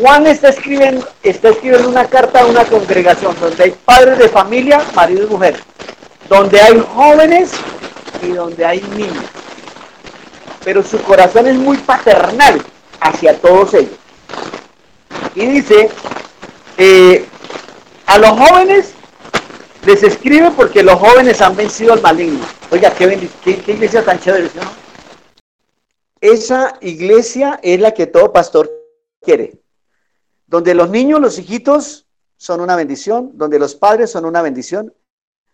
Juan está escribiendo, está escribiendo una carta a una congregación donde hay padres de familia, marido y mujer, donde hay jóvenes y donde hay niños. Pero su corazón es muy paternal hacia todos ellos. Y dice, eh, a los jóvenes les escribe porque los jóvenes han vencido al maligno. Oiga, qué, qué, iglesia tan chévere, ¿no? Esa iglesia es la que todo pastor quiere. Donde los niños, los hijitos son una bendición, donde los padres son una bendición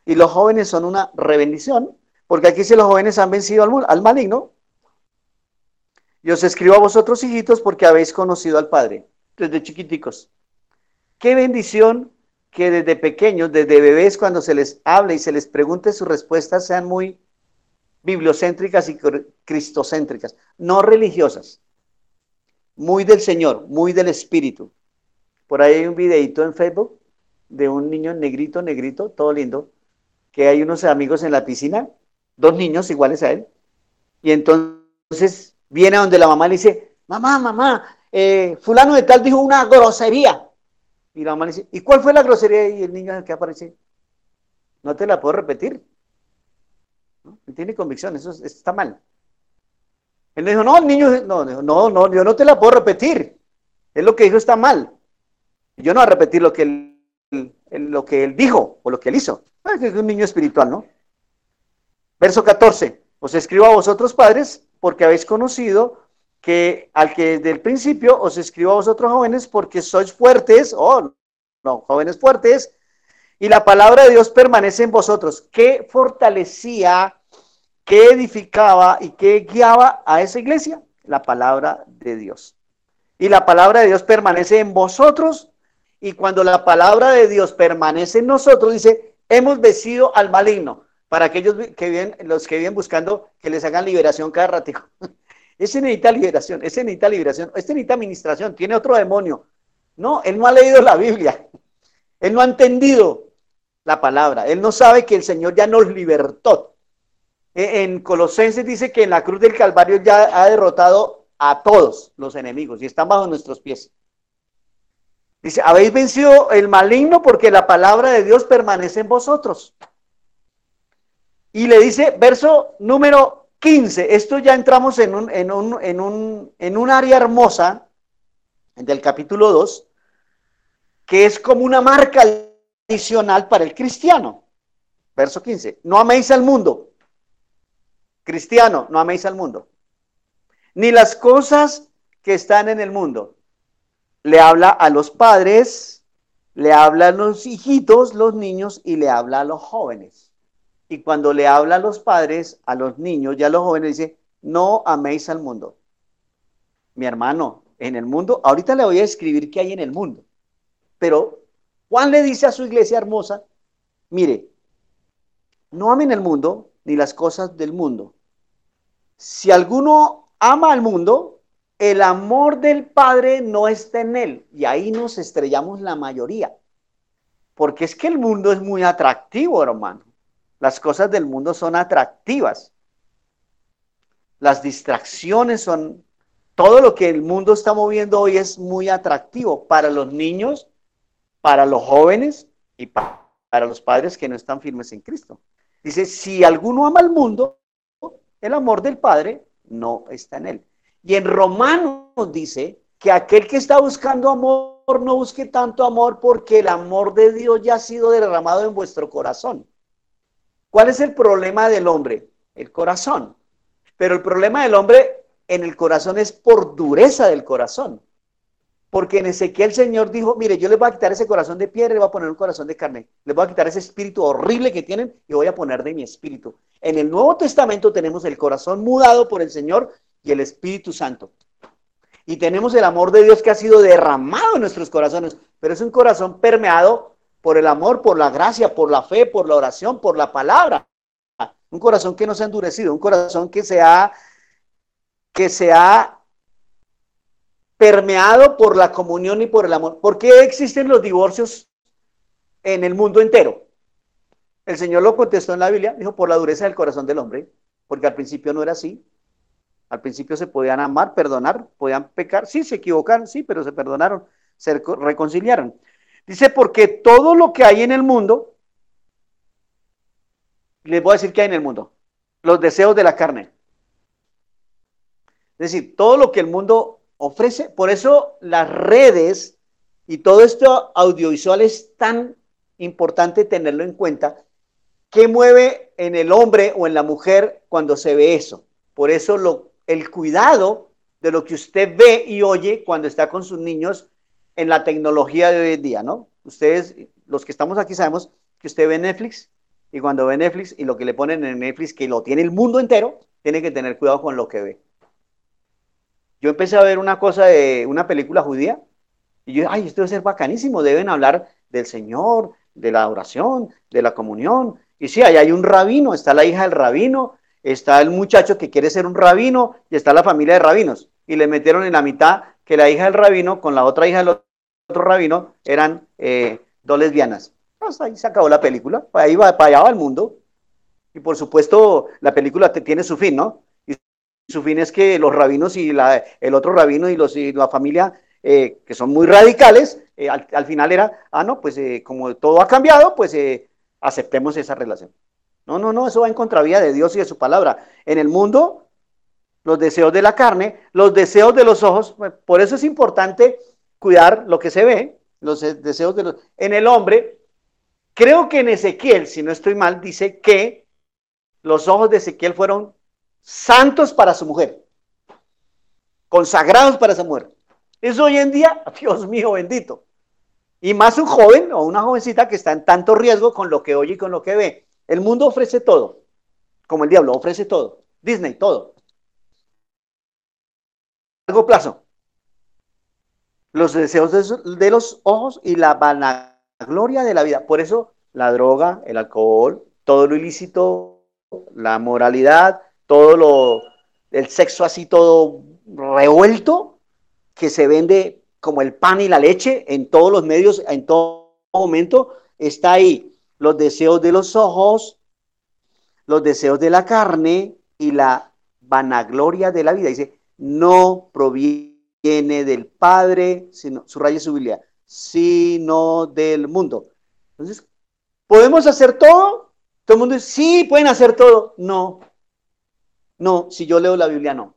y los jóvenes son una rebendición, porque aquí si los jóvenes han vencido al, al maligno, y os escribo a vosotros, hijitos, porque habéis conocido al Padre desde chiquiticos. Qué bendición que desde pequeños, desde bebés, cuando se les hable y se les pregunte sus respuestas, sean muy bibliocéntricas y cristocéntricas, no religiosas, muy del Señor, muy del Espíritu. Por ahí hay un videito en Facebook de un niño negrito, negrito, todo lindo, que hay unos amigos en la piscina, dos niños iguales a él, y entonces viene a donde la mamá le dice, mamá, mamá, eh, fulano de tal dijo una grosería. Y la mamá le dice, ¿y cuál fue la grosería? Y el niño que aparece, no te la puedo repetir. ¿No? Tiene convicción, eso, está mal. Él le dijo, no, el niño, no, no, no, yo no te la puedo repetir. Es lo que dijo está mal. Yo no voy a repetir lo que él, lo que él dijo o lo que él hizo. Ah, es un niño espiritual, ¿no? Verso 14. Os escribo a vosotros padres porque habéis conocido que al que desde el principio os escribo a vosotros jóvenes porque sois fuertes, oh, no, jóvenes fuertes, y la palabra de Dios permanece en vosotros. ¿Qué fortalecía, qué edificaba y qué guiaba a esa iglesia? La palabra de Dios. Y la palabra de Dios permanece en vosotros, y cuando la palabra de Dios permanece en nosotros, dice, hemos vencido al maligno para aquellos que viven, los que viven buscando que les hagan liberación cada ratico. Ese necesita liberación, ese necesita liberación, este necesita administración, tiene otro demonio. No, él no ha leído la Biblia, él no ha entendido la palabra, él no sabe que el Señor ya nos libertó. E, en Colosenses dice que en la cruz del Calvario ya ha derrotado a todos los enemigos y están bajo nuestros pies. Dice, habéis vencido el maligno porque la palabra de Dios permanece en vosotros. Y le dice, verso número 15, esto ya entramos en un, en un, en un, en un área hermosa del capítulo 2, que es como una marca adicional para el cristiano. Verso 15, no améis al mundo. Cristiano, no améis al mundo. Ni las cosas que están en el mundo. Le habla a los padres, le habla a los hijitos, los niños y le habla a los jóvenes. Y cuando le habla a los padres, a los niños y a los jóvenes, dice, no améis al mundo. Mi hermano, en el mundo, ahorita le voy a escribir qué hay en el mundo. Pero Juan le dice a su iglesia hermosa, mire, no amen el mundo ni las cosas del mundo. Si alguno ama al mundo, el amor del Padre no está en él. Y ahí nos estrellamos la mayoría. Porque es que el mundo es muy atractivo, hermano. Las cosas del mundo son atractivas. Las distracciones son... Todo lo que el mundo está moviendo hoy es muy atractivo para los niños, para los jóvenes y para, los padres que no están firmes en Cristo. Dice, si alguno ama al mundo, el amor del Padre no está en él. Y en Romanos dice que aquel que está buscando amor no busque tanto amor porque el amor de Dios ya ha sido derramado en vuestro corazón. ¿Cuál es el problema del hombre? El corazón. Pero el problema del hombre en el corazón es por dureza del corazón. Porque en Ezequiel el Señor dijo, mire, yo les voy a quitar ese corazón de piedra y voy a poner un corazón de carne. Les voy a quitar ese espíritu horrible que tienen y voy a poner de mi espíritu. En el Nuevo Testamento tenemos el corazón mudado por el Señor y el Espíritu Santo. Y tenemos el amor de Dios que ha sido derramado en nuestros corazones, pero es un corazón permeado por el amor, por la gracia, por la fe, por la oración, por la palabra. Un corazón que no se ha endurecido, un corazón que se ha, que se ha permeado por la comunión y por el amor. ¿Por qué existen los divorcios en el mundo entero? El Señor lo contestó en la Biblia, dijo, por la dureza del corazón del hombre, porque al principio no era así. Al principio se podían amar, perdonar, podían pecar, sí, se equivocaron, sí, pero se perdonaron, se reconciliaron. Dice, porque todo lo que hay en el mundo, les voy a decir que hay en el mundo, los deseos de la carne. Es decir, todo lo que el mundo ofrece. Por eso las redes y todo esto audiovisual es tan importante tenerlo en cuenta. ¿Qué mueve en el hombre o en la mujer cuando se ve eso? Por eso lo, el cuidado de lo que usted ve y oye cuando está con sus niños en la tecnología de hoy en día, ¿no? Ustedes, los que estamos aquí, sabemos que usted ve Netflix y cuando ve Netflix y lo que le ponen en Netflix, que lo tiene el mundo entero, tiene que tener cuidado con lo que ve. Yo empecé a ver una cosa de una película judía y yo, ay, esto debe ser bacanísimo, deben hablar del Señor, de la oración, de la comunión. Y sí, ahí hay un rabino, está la hija del rabino, está el muchacho que quiere ser un rabino y está la familia de rabinos. Y le metieron en la mitad que la hija del rabino con la otra hija del otro rabino eran eh, dos lesbianas. Pues ahí se acabó la película, ahí va, para allá va el mundo. Y por supuesto, la película tiene su fin, ¿no? su fin es que los rabinos y el otro rabino y, los, la familia, eh, que son muy radicales, eh, al, final era, ah, no, pues eh, como todo ha cambiado, pues aceptemos esa relación. No, no, no, eso va en contravía de Dios y de su palabra. En el mundo, los deseos de la carne, los deseos de los ojos, pues, por eso es importante cuidar lo que se ve, los deseos de los... En el hombre, creo que en Ezequiel, si no estoy mal, dice que los ojos de Ezequiel fueron santos para su mujer, consagrados para esa mujer. Eso hoy en día, Dios mío bendito. Y más un joven o una jovencita que está en tanto riesgo con lo que oye y con lo que ve. El mundo ofrece todo, como el diablo ofrece todo. Disney, todo. largo plazo. Los deseos de, de los ojos y la vanagloria de la vida. Por eso la droga, el alcohol, todo lo ilícito, la moralidad, todo lo, el sexo así todo revuelto, que se vende como el pan y la leche en todos los medios, en todo momento, está ahí. Los deseos de los ojos, los deseos de la carne y la vanagloria de la vida. Dice, no proviene del Padre, sino, subraya su Biblia, sino del mundo. Entonces, ¿podemos hacer todo? Todo el mundo dice, sí, pueden hacer todo. No, no, si yo leo la Biblia, no.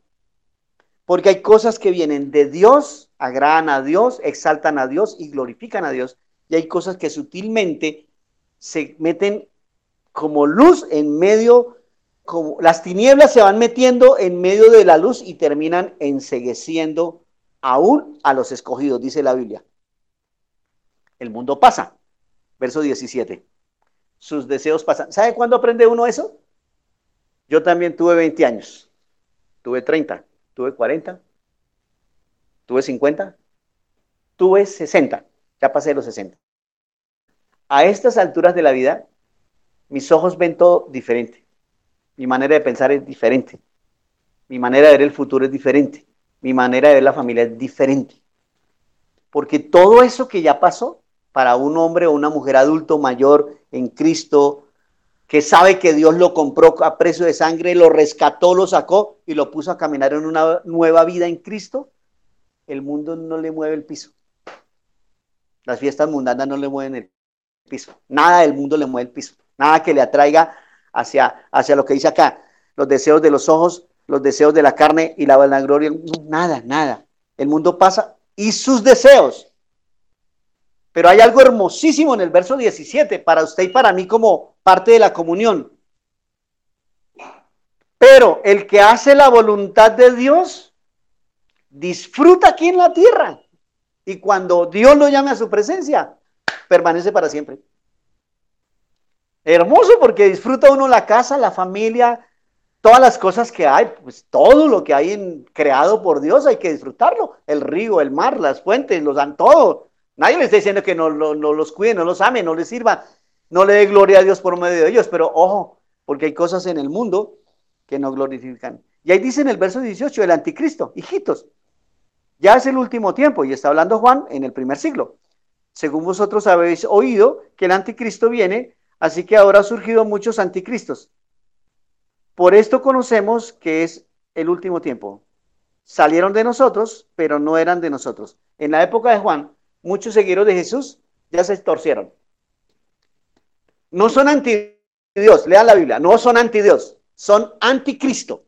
Porque hay cosas que vienen de Dios, agradan a Dios, exaltan a Dios y glorifican a Dios. Y hay cosas que sutilmente se meten como luz en medio, como las tinieblas se van metiendo en medio de la luz y terminan ensegueciendo aún a los escogidos, dice la Biblia. El mundo pasa. Verso 17. Sus deseos pasan. ¿Sabe cuándo aprende uno eso? Yo también tuve 20 años, tuve 30, tuve 40, tuve 50, tuve 60, ya pasé los 60. A estas alturas de la vida, mis ojos ven todo diferente. Mi manera de pensar es diferente. Mi manera de ver el futuro es diferente. mi manera de ver la familia es diferente. Porque todo eso que ya pasó, para un hombre o una mujer adulto mayor en Cristo, que sabe que Dios lo compró a precio de sangre, lo rescató, lo sacó y lo puso a caminar en una nueva vida en Cristo, el mundo no le mueve el piso. Las fiestas mundanas no le mueven el piso. Nada del mundo le mueve el piso. Nada que le atraiga hacia, hacia lo que dice acá. Los deseos de los ojos, los deseos de la carne y la vanagloria. nada, nada. El mundo pasa y sus deseos. Pero hay algo hermosísimo en el verso 17 para usted y para mí como parte de la comunión. Pero el que hace la voluntad de Dios disfruta aquí en la tierra. Y cuando Dios lo llame a su presencia, permanece para siempre. Hermoso porque disfruta uno la casa, la familia, todas las cosas que hay, pues todo lo que hay en, creado por Dios hay que disfrutarlo. El río, el mar, las fuentes, los dan todo. Nadie le está diciendo que no, los cuide, no los ame, no les sirva, no le dé gloria a Dios por medio de ellos, pero ojo, porque hay cosas en el mundo que no glorifican. Y ahí dice en el verso 18, el anticristo, hijitos, ya es el último tiempo, y está hablando Juan en el primer siglo. Según vosotros habéis oído que el anticristo viene, así que ahora han surgido muchos anticristos. Por esto conocemos que es el último tiempo. Salieron de nosotros, pero no eran de nosotros. En la época de Juan, muchos seguidores de Jesús ya se torcieron. No son anti Dios, lean la Biblia, no son anti Dios, son anticristo.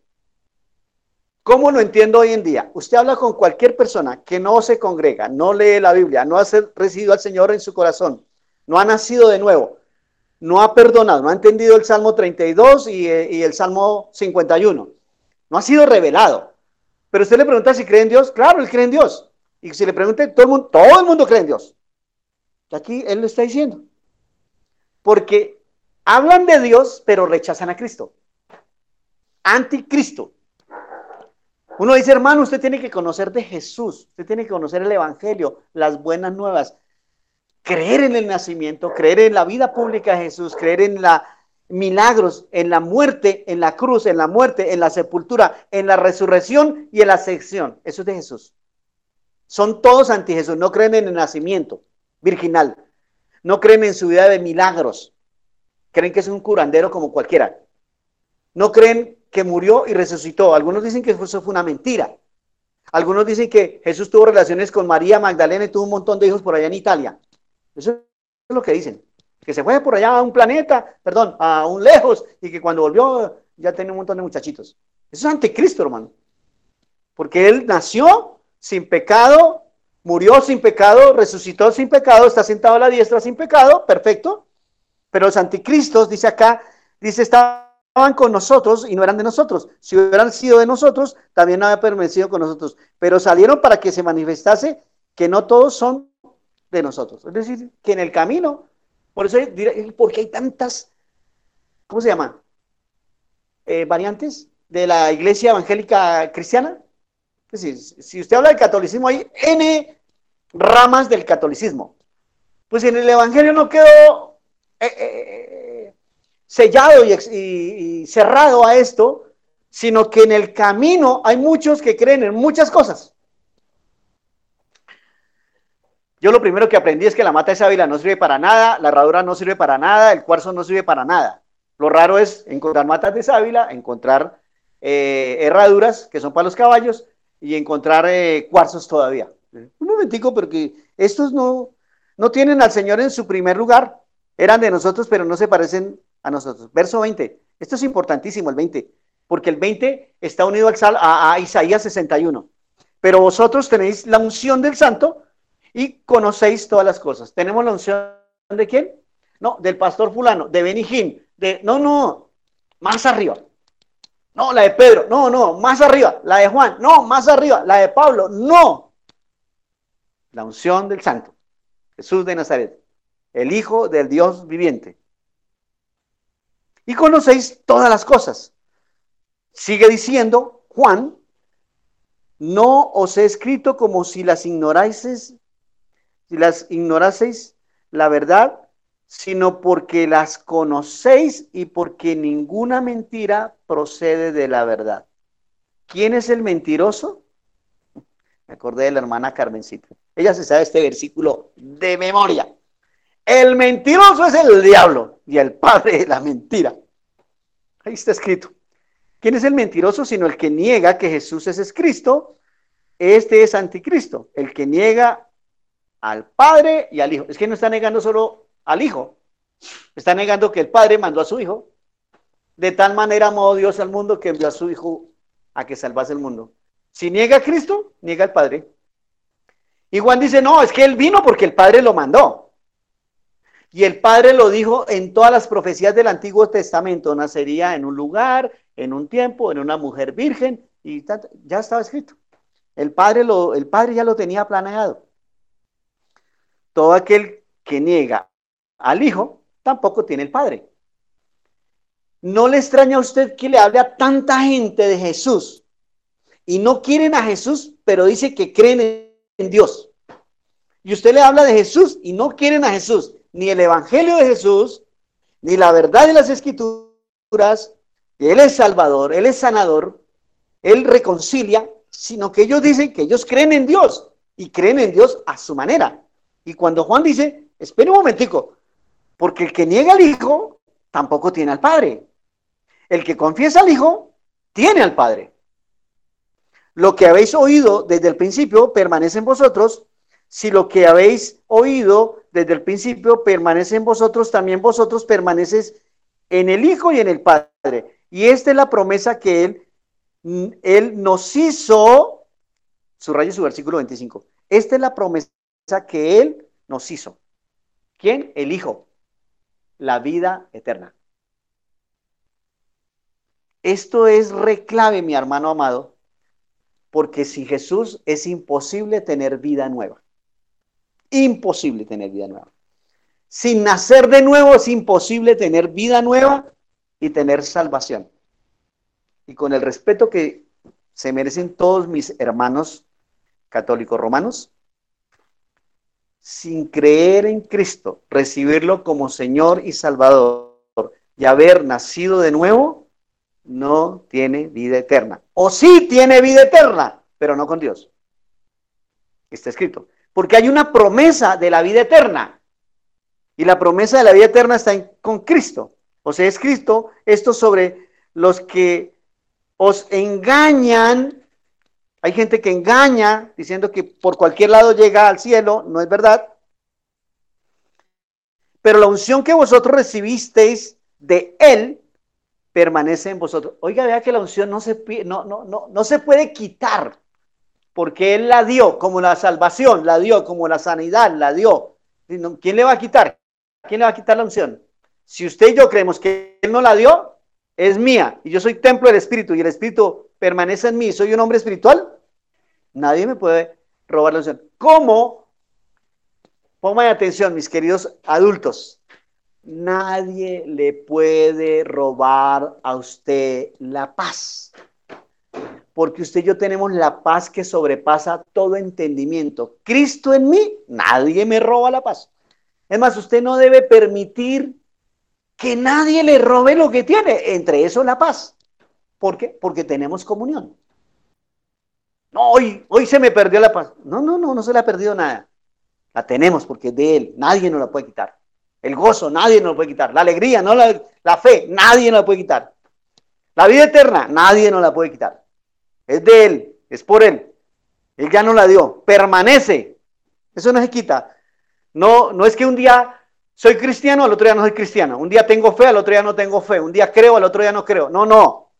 ¿Cómo lo entiendo hoy en día? Usted habla con cualquier persona que no se congrega, no lee la Biblia, no ha recibido al Señor en su corazón, no ha nacido de nuevo, no ha perdonado, no ha entendido el Salmo 32 eh, y, el Salmo 51. No ha sido revelado. Pero usted le pregunta si cree en Dios. Claro, él cree en Dios. Y si le pregunta, todo el mundo, todo el mundo cree en Dios. Y aquí él lo está diciendo. Porque hablan de Dios, pero rechazan a Cristo. Anticristo. Uno dice, hermano, usted tiene que conocer de Jesús, usted tiene que conocer el Evangelio, las buenas nuevas creer en el nacimiento, creer en la vida pública de Jesús, creer en la milagros, en la muerte, en la cruz, en la muerte, en la sepultura, en la resurrección y en la ascensión. Eso es de Jesús. Son todos anti Jesús, no creen en el nacimiento virginal, no creen en su vida de milagros, creen que es un curandero como cualquiera. No creen que murió y resucitó. Algunos dicen que eso fue una mentira. Algunos dicen que Jesús tuvo relaciones con María Magdalena y tuvo un montón de hijos por allá en Italia. Eso es lo que dicen. Que se fue por allá a un planeta, perdón, a un lejos, y que cuando volvió ya tenía un montón de muchachitos. Eso es anticristo, hermano. Porque él nació sin pecado, murió sin pecado, resucitó sin pecado, está sentado a la diestra sin pecado, perfecto. Pero los anticristos, dice acá, dice, estaban con nosotros y no eran de nosotros. Si hubieran sido de nosotros, también había permanecido con nosotros. Pero salieron para que se manifestase que no todos son de nosotros. Es decir, que en el camino, por eso, ¿por qué hay tantas, ¿cómo se llama? Eh, variantes de la iglesia evangélica cristiana. Es decir, si usted habla del catolicismo, hay N ramas del catolicismo. Pues en el evangelio no quedó eh, eh, sellado y cerrado a esto, sino que en el camino hay muchos que creen en muchas cosas. Yo lo primero que aprendí es que la mata de sábila no sirve para nada, la herradura no sirve para nada, el cuarzo no sirve para nada. Lo raro es encontrar matas de sábila, encontrar eh, herraduras que son para los caballos y encontrar eh, cuarzos todavía. Un momentico, porque estos no, no tienen al Señor en su primer lugar. Eran de nosotros, pero no se parecen nosotros. Verso 20. Esto es importantísimo, el 20, porque el 20 está unido al a, a Isaías 61. Pero vosotros tenéis la unción del santo y conocéis todas las cosas. ¿Tenemos la unción de quién? No, del pastor fulano, de Benijín, de, no, no, más arriba. No, la de Pedro, no, no, más arriba. La de Juan, no, más arriba. La de Pablo, no. La unción del santo, Jesús de Nazaret, el Hijo del Dios viviente. Y conocéis todas las cosas. Sigue diciendo Juan, no os he escrito como si las ignoráis si las ignoraseis la verdad, sino porque las conocéis y porque ninguna mentira procede de la verdad. ¿Quién es el mentiroso? Me acordé de la hermana Carmencita. Ella se sabe este versículo de memoria. El mentiroso es el diablo y el padre de la mentira. Ahí está escrito. ¿Quién es el mentiroso sino el que niega que Jesús es Cristo? Este es anticristo, el que niega al Padre y al Hijo. Es que no está negando solo al Hijo, está negando que el Padre mandó a su Hijo. De tal manera amó Dios al mundo que envió a su Hijo a que salvase el mundo. Si niega a Cristo, niega al Padre. Y Juan dice, no, es que él vino porque el Padre lo mandó. Y el Padre lo dijo en todas las profecías del Antiguo Testamento, nacería en un lugar, en un tiempo, en una mujer virgen, y ya estaba escrito. El Padre, lo, el padre ya lo tenía planeado. Todo aquel que niega al Hijo tampoco tiene el Padre. ¿No le extraña a usted que le hable a tanta gente de Jesús y no quieren a Jesús, pero dice que creen en Dios? Y usted le habla de Jesús y no quieren a Jesús, ni el Evangelio de Jesús, ni la verdad de las Escrituras, Él es Salvador, Él es sanador, Él reconcilia, sino que ellos dicen que ellos creen en Dios y creen en Dios a su manera. Y cuando Juan dice, espere un momentico, porque el que niega al Hijo tampoco tiene al Padre. El que confiesa al Hijo tiene al Padre. Lo que habéis oído desde el principio permanece en vosotros. Si lo que habéis oído desde el principio permanece en vosotros, también vosotros permaneces en el Hijo y en el Padre. Y esta es la promesa que Él él nos hizo, subrayo su versículo 25, esta es la promesa que Él nos hizo. ¿Quién? El Hijo. La vida eterna. Esto es reclave, mi hermano amado, porque sin Jesús es imposible tener vida nueva. Imposible tener vida nueva. Sin nacer de nuevo es imposible tener vida nueva y tener salvación y con el respeto que se merecen todos mis hermanos católicos romanos, sin creer en Cristo, recibirlo como Señor y Salvador y haber nacido de nuevo, no tiene vida eterna. O sí tiene vida eterna, pero no con Dios. Está escrito. Porque hay una promesa de la vida eterna. Y la promesa de la vida eterna está con Cristo. O sea, es Cristo esto sobre los que os engañan. Hay gente que engaña diciendo que por cualquier lado llega al cielo, no es verdad. Pero la unción que vosotros recibisteis de Él permanece en vosotros. Oiga, vea que la unción no se, no, no, no, no se puede quitar, porque Él la dio como la salvación, la dio como la sanidad, la dio. ¿Quién le va a quitar? ¿Quién le va a quitar la unción? Si usted y yo creemos que Él no la dio, es mía y yo soy templo del Espíritu y el Espíritu permanece en mí, soy un hombre espiritual, nadie me puede robar la unción. ¿Cómo? Pongan atención, mis queridos adultos. Nadie le puede robar a usted la paz. Porque usted y yo tenemos la paz que sobrepasa todo entendimiento. Cristo en mí, nadie me roba la paz. Es más, usted no debe permitir que nadie le robe lo que tiene, entre eso la paz. ¿Por qué? Porque tenemos comunión. No, hoy, hoy se me perdió la paz. No, no, no, no se le ha perdido nada. La tenemos porque es de Él, nadie nos la puede quitar. El gozo, nadie nos lo puede quitar. La alegría, no la, la fe, nadie nos la puede quitar. La vida eterna, nadie nos la puede quitar. Es de Él, es por Él. Él ya no la dio, permanece. Eso no se quita. No, no es que un día soy cristiano, al otro día no soy cristiano. Un día tengo fe, al otro día no tengo fe. Un día creo, al otro día no creo. No, no.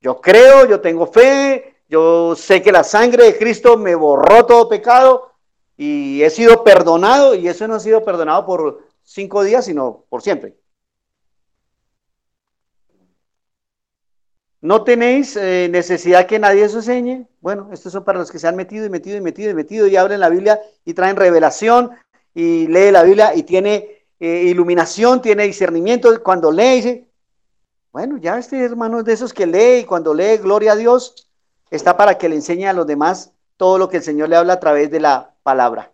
Yo creo, yo tengo fe, yo sé que la sangre de Cristo me borró todo pecado y he sido perdonado y eso no ha sido perdonado por cinco días, sino por siempre. ¿No tenéis eh, necesidad que nadie os enseñe? Bueno, estos son para los que se han metido y metido y metido y metido y abren la Biblia y traen revelación y lee la Biblia y tiene eh, iluminación, tiene discernimiento cuando lee. bueno, ya este hermano es de esos que lee y cuando lee gloria a Dios, está para que le enseñe a los demás todo lo que el Señor le habla a través de la palabra.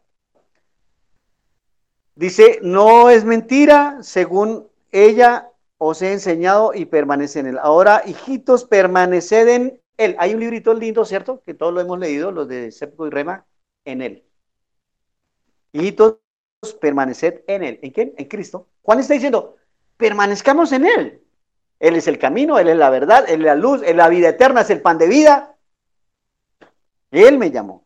Dice, no es mentira, según ella os he enseñado y permanece en él. Ahora, hijitos, permaneced en Él. Hay un librito lindo, ¿cierto? Que todos lo hemos leído, los de Séptico y Rema, en Él. Hijitos, permaneced en Él. ¿En quién? En Cristo. Juan está diciendo, permanezcamos en Él. Él es el camino, Él es la verdad, Él es la luz, Él es la vida eterna, es el pan de vida. Él me llamó.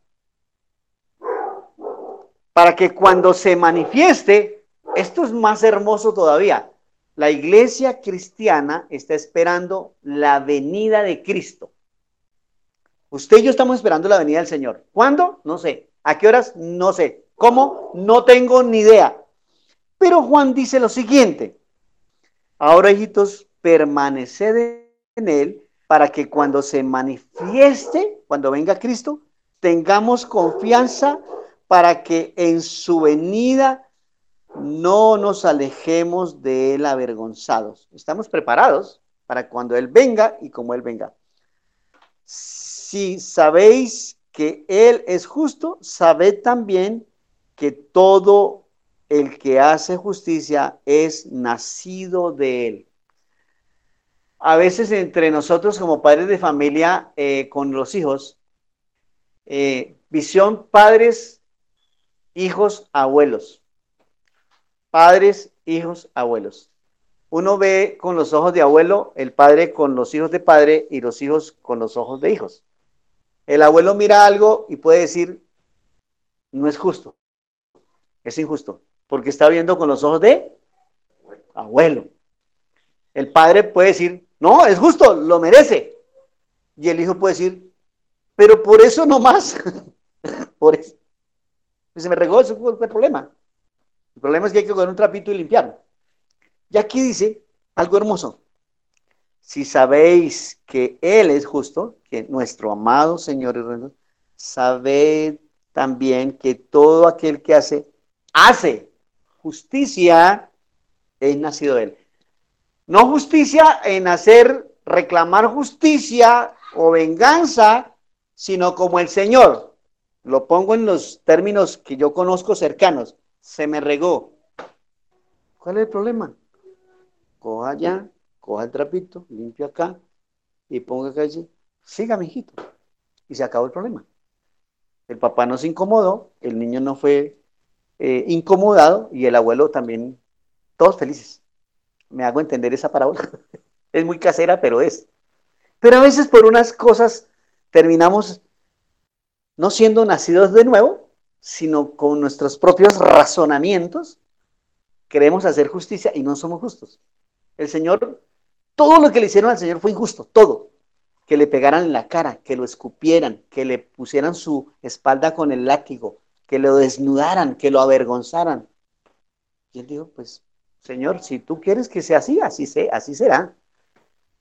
Para que cuando se manifieste, esto es más hermoso todavía. La iglesia cristiana está esperando la venida de Cristo. Usted y yo estamos esperando la venida del Señor. ¿Cuándo? No sé. ¿A qué horas? No sé. ¿Cómo? No tengo ni idea. Pero Juan dice lo siguiente. Ahora, hijitos, permaneced en él para que cuando se manifieste, cuando venga Cristo, tengamos confianza para que en su venida no nos alejemos de él avergonzados. Estamos preparados para cuando él venga y como él venga. Si sabéis que él es justo, sabed también que todo el que hace justicia es nacido de él a veces entre nosotros como padres de familia eh, con los hijos, eh, visión padres, hijos, abuelos. Padres, hijos, abuelos. Uno ve con los ojos de abuelo, el padre con los hijos de padre y los hijos con los ojos de hijos. El abuelo mira algo y puede decir, no es justo, es injusto, porque está viendo con los ojos de abuelo. El padre puede decir, no, es justo, lo merece. Y el hijo puede decir, pero por eso no más. por eso. Se me regó, eso fue el problema. El problema es que hay que coger un trapito y limpiarlo. Y aquí dice algo hermoso. Si sabéis que Él es justo, que nuestro amado Señor es justo, sabed también que todo aquel que hace, hace justicia, es nacido de Él. No justicia en hacer reclamar justicia o venganza, sino como el Señor. Lo pongo en los términos que yo conozco cercanos. Se me regó. ¿Cuál es el problema? Coja allá, coja el trapito, limpia acá y ponga acá allí. Siga, mijito. Y se acabó el problema. El papá no se incomodó, el niño no fue eh, incomodado y el abuelo también, todos felices. Me hago entender esa parábola. es muy casera, pero es. Pero a veces por unas cosas terminamos no siendo nacidos de nuevo, sino con nuestros propios razonamientos, queremos hacer justicia y no somos justos. El Señor, todo lo que le hicieron al Señor fue injusto, todo. Que le pegaran en la cara, que lo escupieran, que le pusieran su espalda con el látigo, que lo desnudaran, que lo avergonzaran. Y él dijo, pues Señor, si tú quieres que sea así, así, sea, así será.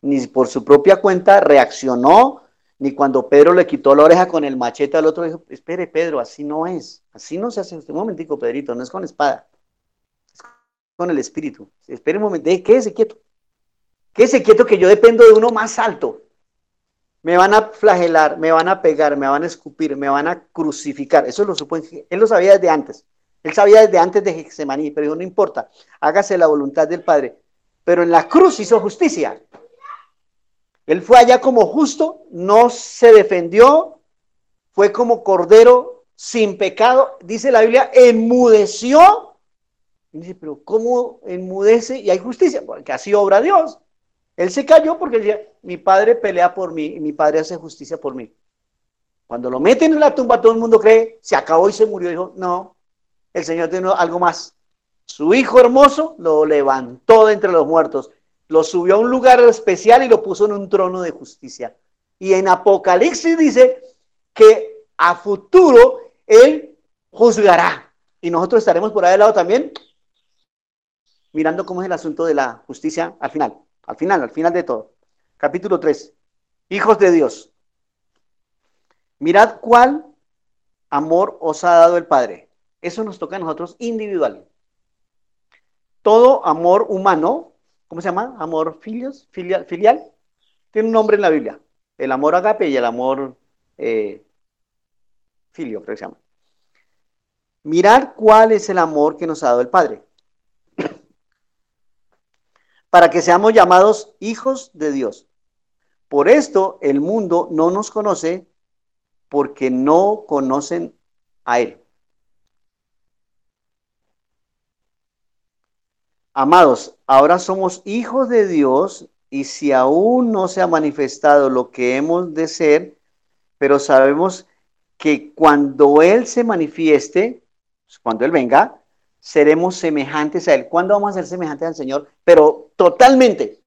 Ni por su propia cuenta reaccionó, ni cuando Pedro le quitó la oreja con el machete al otro, dijo, espere Pedro, así no es, así no se hace. Un momentico, Pedrito, no es con espada, es con el espíritu. Espere un momento, quédese quieto. Quédese quieto que yo dependo de uno más alto. Me van a flagelar, me van a pegar, me van a escupir, me van a crucificar. Eso lo supo, él lo sabía desde antes. Él sabía desde antes de Getsemaní, pero dijo, no importa, hágase la voluntad del Padre. Pero en la cruz hizo justicia. Él fue allá como justo, no se defendió, fue como cordero sin pecado. Dice la Biblia, enmudeció. Y dice, pero ¿cómo enmudece y hay justicia? Porque así obra Dios. Él se cayó porque decía, mi padre pelea por mí y mi padre hace justicia por mí. Cuando lo meten en la tumba, todo el mundo cree, se acabó y se murió. Dijo, no, el Señor tiene algo más. Su hijo hermoso lo levantó de entre los muertos, lo subió a un lugar especial y lo puso en un trono de justicia. Y en Apocalipsis dice que a futuro Él juzgará. Y nosotros estaremos por ahí al lado también, mirando cómo es el asunto de la justicia al final, al final, al final de todo. Capítulo 3. Hijos de Dios. Mirad cuál amor os ha dado el Padre eso nos toca a nosotros individual. Todo amor humano, ¿cómo se llama? Amor filios, filial, tiene un nombre en la Biblia. El amor agape y el amor eh, filio, creo que se llama. Mirar cuál es el amor que nos ha dado el Padre. Para que seamos llamados hijos de Dios. Por esto el mundo no nos conoce porque no conocen a Él. Amados, ahora somos hijos de Dios y si aún no se ha manifestado lo que hemos de ser, pero sabemos que cuando Él se manifieste, cuando Él venga, seremos semejantes a Él. ¿Cuándo vamos a ser semejantes al Señor? Pero totalmente.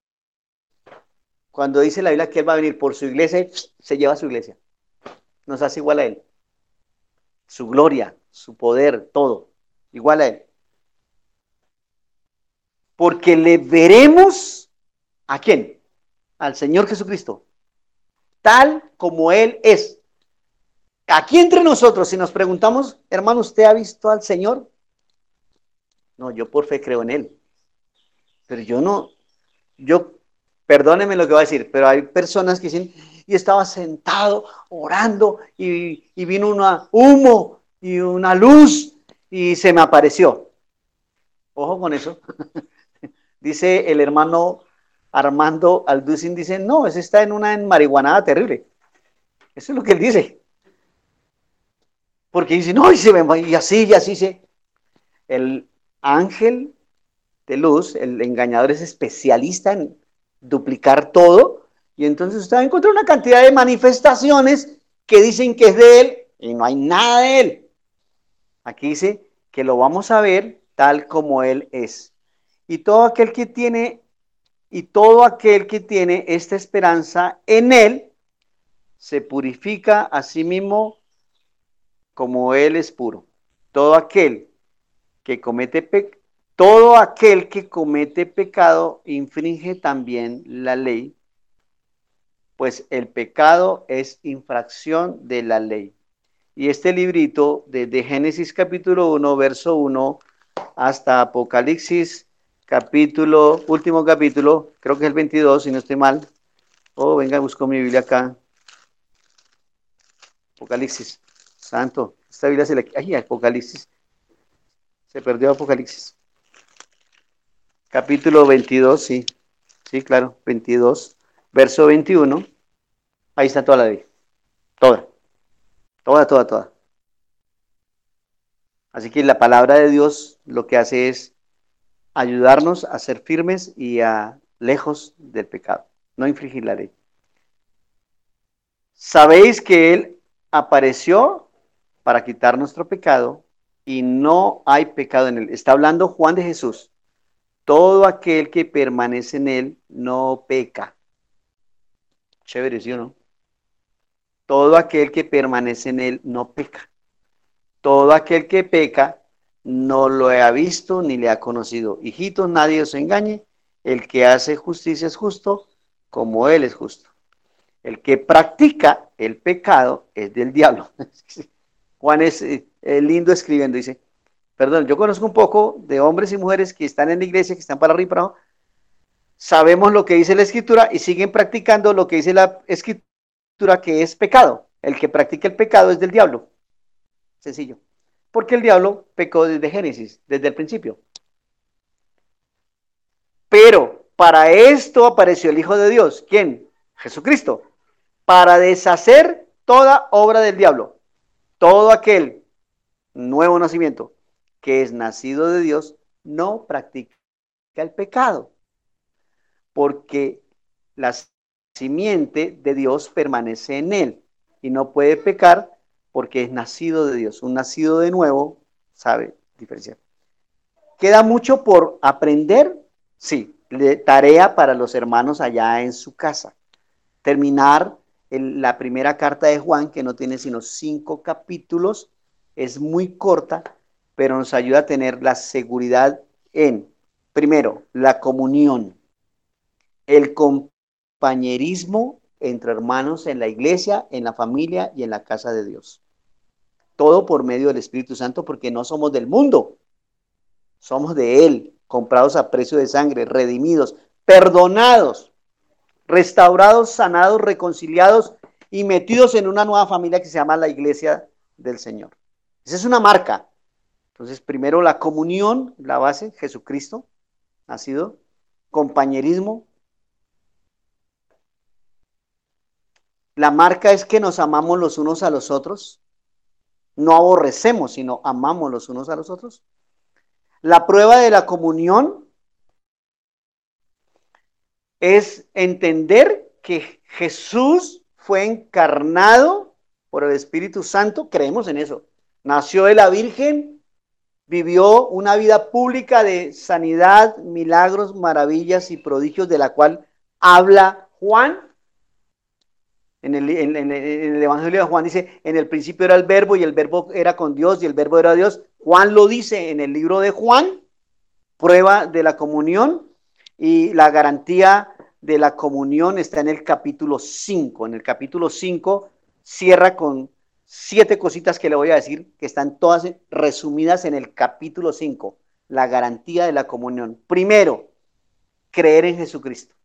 Cuando dice la Biblia que Él va a venir por su iglesia, se lleva a su iglesia. Nos hace igual a Él. Su gloria, su poder, todo. Igual a Él. Porque le veremos a quién? Al Señor Jesucristo. Tal como Él es. Aquí entre nosotros, si nos preguntamos, hermano, ¿usted ha visto al Señor? No, yo por fe creo en Él. Pero yo no, yo, perdóneme lo que voy a decir, pero hay personas que dicen, y estaba sentado orando y, y vino un humo y una luz y se me apareció. Ojo con eso. dice el hermano Armando Alducin, dice, no, ese está en una marihuanada terrible. Eso es lo que él dice. Porque dice, no, y, se me, y así, y así se. El ángel de luz, el engañador es especialista en duplicar todo. Y entonces usted va a encontrar una cantidad de manifestaciones que dicen que es de él y no hay nada de él. Aquí dice que lo vamos a ver tal como él es. Y todo aquel que tiene y todo aquel que tiene esta esperanza en él se purifica a sí mismo como Él es puro. Todo aquel que comete todo aquel que comete pecado infringe también la ley, pues el pecado es infracción de la ley. Y este librito, desde Génesis capítulo 1, verso 1, hasta Apocalipsis capítulo, último capítulo, creo que es el 22, si no estoy mal. Oh, venga, busco mi Biblia acá. Apocalipsis. Santo, esta Biblia se le... Ay, Apocalipsis. Se perdió Apocalipsis. Capítulo 22, sí. Sí, claro, 22. Verso 21. Ahí está toda la ley. Toda. Toda, toda, toda. Así que la palabra de Dios lo que hace es ayudarnos a ser firmes y a lejos del pecado, no infringir la ley. Sabéis que Él apareció para quitar nuestro pecado y no hay pecado en él. Está hablando Juan de Jesús. Todo aquel que permanece en él no peca. Chévere, ¿sí o no? Todo aquel que permanece en él no peca. Todo aquel que peca no lo ha visto ni le ha conocido. Hijitos, nadie os engañe. El que hace justicia es justo como él es justo. El que practica el pecado es del diablo. Juan es eh, lindo escribiendo, dice, perdón, yo conozco un poco de hombres y mujeres que están en la iglesia, que están para arriba y sabemos lo que dice la escritura y siguen practicando lo que dice la escritura que es pecado. El que practica el pecado es del diablo. Sencillo. Porque el diablo pecó desde Génesis, desde el principio. Pero para esto apareció el Hijo de Dios. ¿Quién? Jesucristo. Para deshacer toda obra del diablo todo aquel nuevo nacimiento que es nacido de Dios no practica el pecado, porque la simiente de Dios permanece en él y no puede pecar porque es nacido de Dios. Un nacido de nuevo sabe diferenciar. ¿Queda mucho por aprender? Sí, tarea para los hermanos allá en su casa. Terminar la primera carta de Juan, que no tiene sino cinco capítulos, es muy corta, pero nos ayuda a tener la seguridad en, primero, la comunión, el compañerismo entre hermanos en la iglesia, en la familia y en la casa de Dios. Todo por medio del Espíritu Santo, porque no somos del mundo, somos de Él, comprados a precio de sangre, redimidos, perdonados restaurados, sanados, reconciliados y metidos en una nueva familia que se llama la iglesia del Señor. Esa es una marca. Entonces, primero la comunión, la base, Jesucristo, ha sido compañerismo, La marca es que nos amamos los unos a los otros. No aborrecemos, sino amamos los unos a los otros. La prueba de la comunión es entender que Jesús fue encarnado por el Espíritu Santo. Creemos en eso. Nació de la Virgen, vivió una vida pública de sanidad, milagros, maravillas y prodigios de la cual habla Juan. En el, Evangelio de Juan dice, en el principio era el verbo y el verbo era con Dios y el verbo era Dios. Juan lo dice en el libro de Juan, prueba de la comunión y la garantía de la comunión está en el capítulo 5. En el capítulo 5 cierra con siete cositas que le voy a decir, que están todas resumidas en el capítulo 5, la garantía de la comunión. Primero, creer en Jesucristo.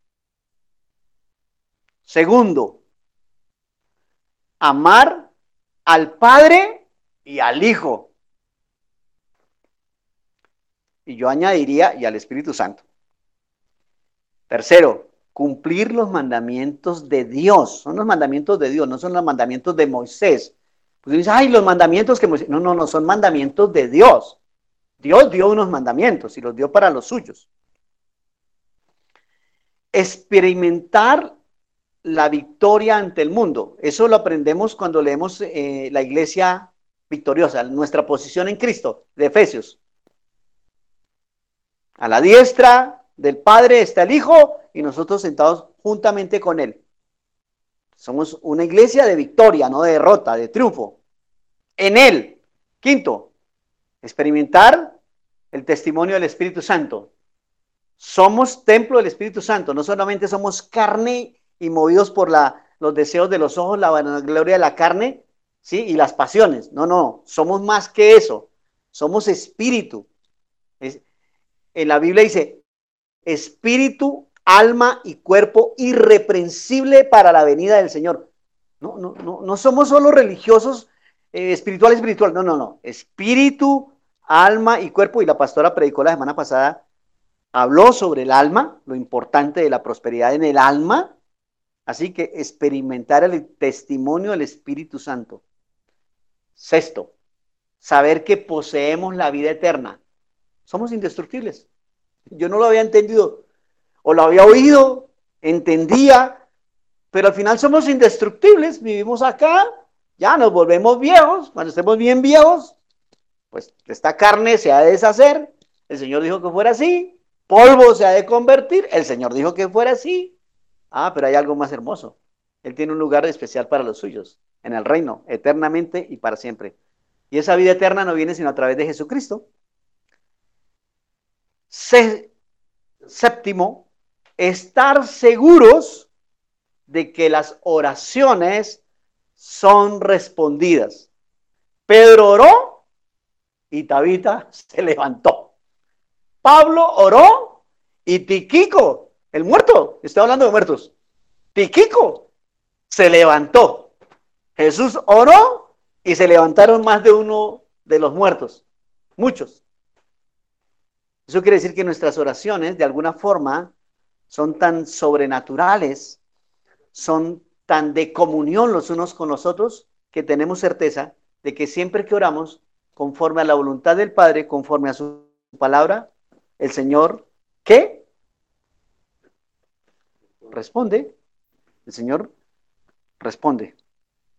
Segundo, amar al Padre y al Hijo. Y yo añadiría, y al Espíritu Santo. Tercero, cumplir los mandamientos de Dios. Son los mandamientos de Dios, no son los mandamientos de Moisés. Pues dice, ay, los mandamientos que No, no, no, son mandamientos de Dios. Dios dio unos mandamientos y los dio para los suyos. Experimentar la victoria ante el mundo. Eso lo aprendemos cuando leemos eh, la iglesia victoriosa, nuestra posición en Cristo, de Efesios. A la diestra del Padre está el Hijo y nosotros sentados juntamente con Él. Somos una iglesia de victoria, no de derrota, de triunfo. En Él. Quinto, experimentar el testimonio del Espíritu Santo. Somos templo del Espíritu Santo. No solamente somos carne y movidos por la, los deseos de los ojos, la gloria de la carne, ¿sí? Y las pasiones. No, no, somos más que eso. Somos espíritu. en la Biblia dice, espíritu alma y cuerpo irreprensible para la venida del Señor. No, no, no, no somos solo religiosos, eh, espiritual, espiritual. No, no, no. Espíritu, alma y cuerpo. Y la pastora predicó la semana pasada, habló sobre el alma, lo importante de la prosperidad en el alma. Así que experimentar el testimonio del Espíritu Santo. Sexto, saber que poseemos la vida eterna. Somos indestructibles. Yo no lo había entendido o lo había oído, entendía, pero al final somos indestructibles, vivimos acá, ya nos volvemos viejos, cuando estemos bien viejos, pues esta carne se ha de deshacer, el Señor dijo que fuera así, polvo se ha de convertir, el Señor dijo que fuera así. Ah, pero hay algo más hermoso. Él tiene un lugar especial para los suyos, en el reino, eternamente y para siempre. Y esa vida eterna no viene sino a través de Jesucristo. séptimo, estar seguros de que las oraciones son respondidas. Pedro oró y Tabita se levantó. Pablo oró y Tiquico, el muerto, estoy hablando de muertos, Tiquico se levantó. Jesús oró y se levantaron más de uno de los muertos, muchos. Eso quiere decir que nuestras oraciones, de alguna forma, son tan sobrenaturales, son tan de comunión los unos con los otros, que tenemos certeza de que siempre que oramos conforme a la voluntad del Padre, conforme a su palabra, el Señor, ¿qué? Responde. El Señor responde.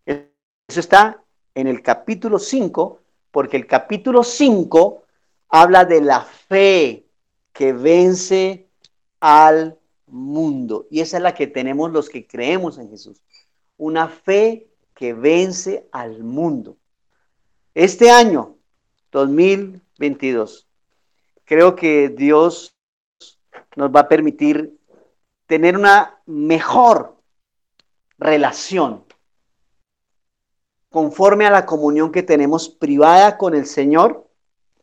Eso está en el capítulo 5, porque el capítulo 5 habla de la fe que vence al mundo. Y esa es la que tenemos los que creemos en Jesús. Una fe que vence al mundo. Este año, 2022, creo que Dios nos va a permitir tener una mejor relación conforme a la comunión que tenemos privada con el Señor.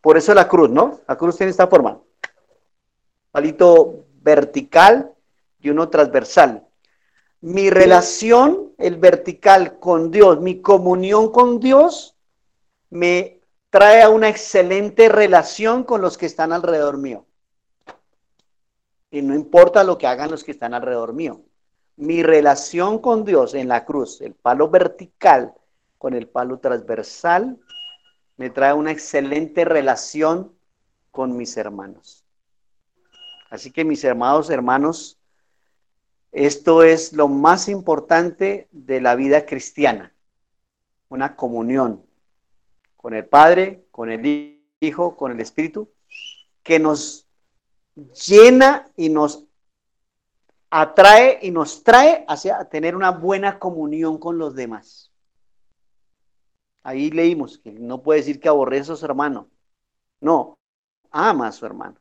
Por eso la cruz, ¿no? La cruz tiene esta forma. Palito vertical y uno transversal. Mi relación, el vertical con Dios, mi comunión con Dios, me trae a una excelente relación con los que están alrededor mío. Y no importa lo que hagan los que están alrededor mío, mi relación con Dios en la cruz, el palo vertical con el palo transversal, me trae una excelente relación con mis hermanos. Así que mis hermanos, hermanos, esto es lo más importante de la vida cristiana, una comunión con el Padre, con el Hijo, con el Espíritu, que nos llena y nos atrae y nos trae hacia tener una buena comunión con los demás. Ahí leímos que no puede decir que aborrece a su hermano. No, ama a su hermano.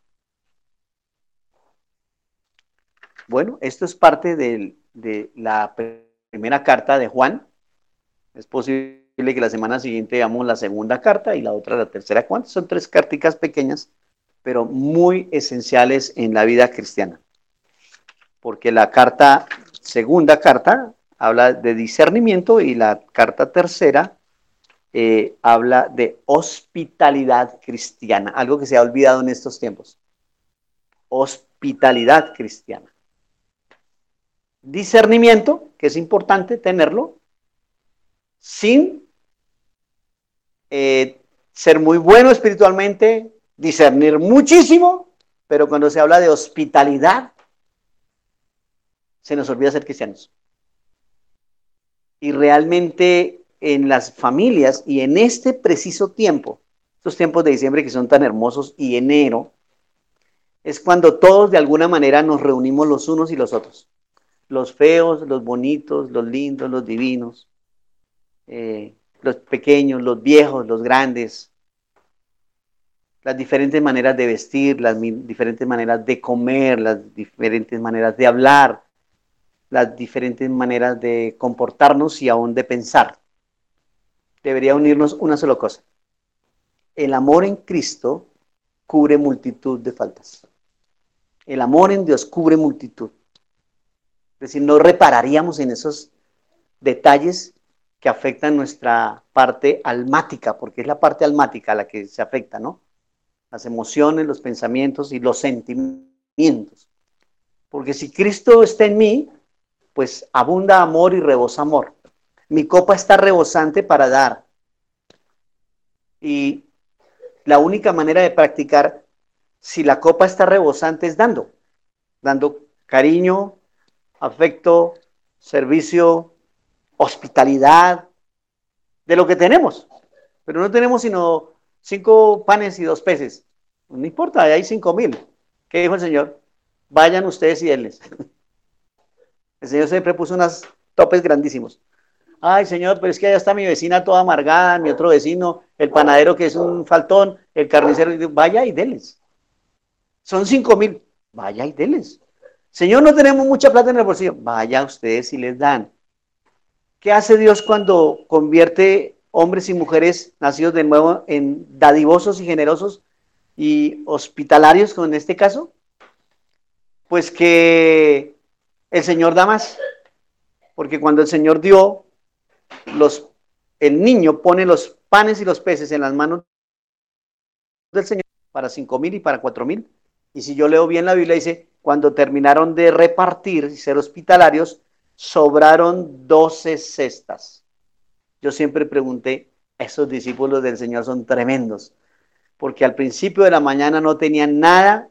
Bueno, esto es parte de, la primera carta de Juan. Es posible que la semana siguiente veamos la segunda carta y la otra la tercera. ¿Cuántas? Son tres carticas pequeñas, pero muy esenciales en la vida cristiana. Porque la carta, segunda carta, habla de discernimiento y la carta tercera eh, habla de hospitalidad cristiana, algo que se ha olvidado en estos tiempos. Hospitalidad cristiana discernimiento, que es importante tenerlo, sin eh, ser muy bueno espiritualmente, discernir muchísimo, pero cuando se habla de hospitalidad, se nos olvida ser cristianos. Y realmente en las familias y en este preciso tiempo, estos tiempos de diciembre que son tan hermosos y enero, es cuando todos de alguna manera nos reunimos los unos y los otros los feos, los bonitos, los lindos, los divinos, eh, los pequeños, los viejos, los grandes, las diferentes maneras de vestir, las diferentes maneras de comer, las diferentes maneras de hablar, las diferentes maneras de comportarnos y aún de pensar. Debería unirnos una sola cosa. El amor en Cristo cubre multitud de faltas. El amor en Dios cubre multitud. Es decir, no repararíamos en esos detalles que afectan nuestra parte almática, porque es la parte almática la que se afecta, ¿no? Las emociones, los pensamientos y los sentimientos. Porque si Cristo está en mí, pues abunda amor y rebosa amor. Mi copa está rebosante para dar. Y la única manera de practicar si la copa está rebosante es dando, dando cariño, afecto, servicio, hospitalidad, de lo que tenemos. Pero no tenemos sino cinco panes y dos peces. No importa, hay cinco mil. ¿Qué dijo el Señor? Vayan ustedes y denles. El Señor siempre puso unos topes grandísimos. Ay, Señor, pero es que allá está mi vecina toda amargada, mi otro vecino, el panadero que es un faltón, el carnicero. Vaya y denles. Son cinco mil. Vaya y denles. Señor, no tenemos mucha plata en el bolsillo. Vaya ustedes y les dan. ¿Qué hace Dios cuando convierte hombres y mujeres nacidos de nuevo en dadivosos y generosos y hospitalarios, como en este caso? Pues que el Señor da más. Porque cuando el Señor dio, los, el niño pone los panes y los peces en las manos del Señor para cinco mil y para cuatro mil. Y si yo leo bien la Biblia, dice, cuando terminaron de repartir y ser hospitalarios, sobraron doce cestas. Yo siempre pregunté, esos discípulos del Señor son tremendos, porque al principio de la mañana no tenían nada,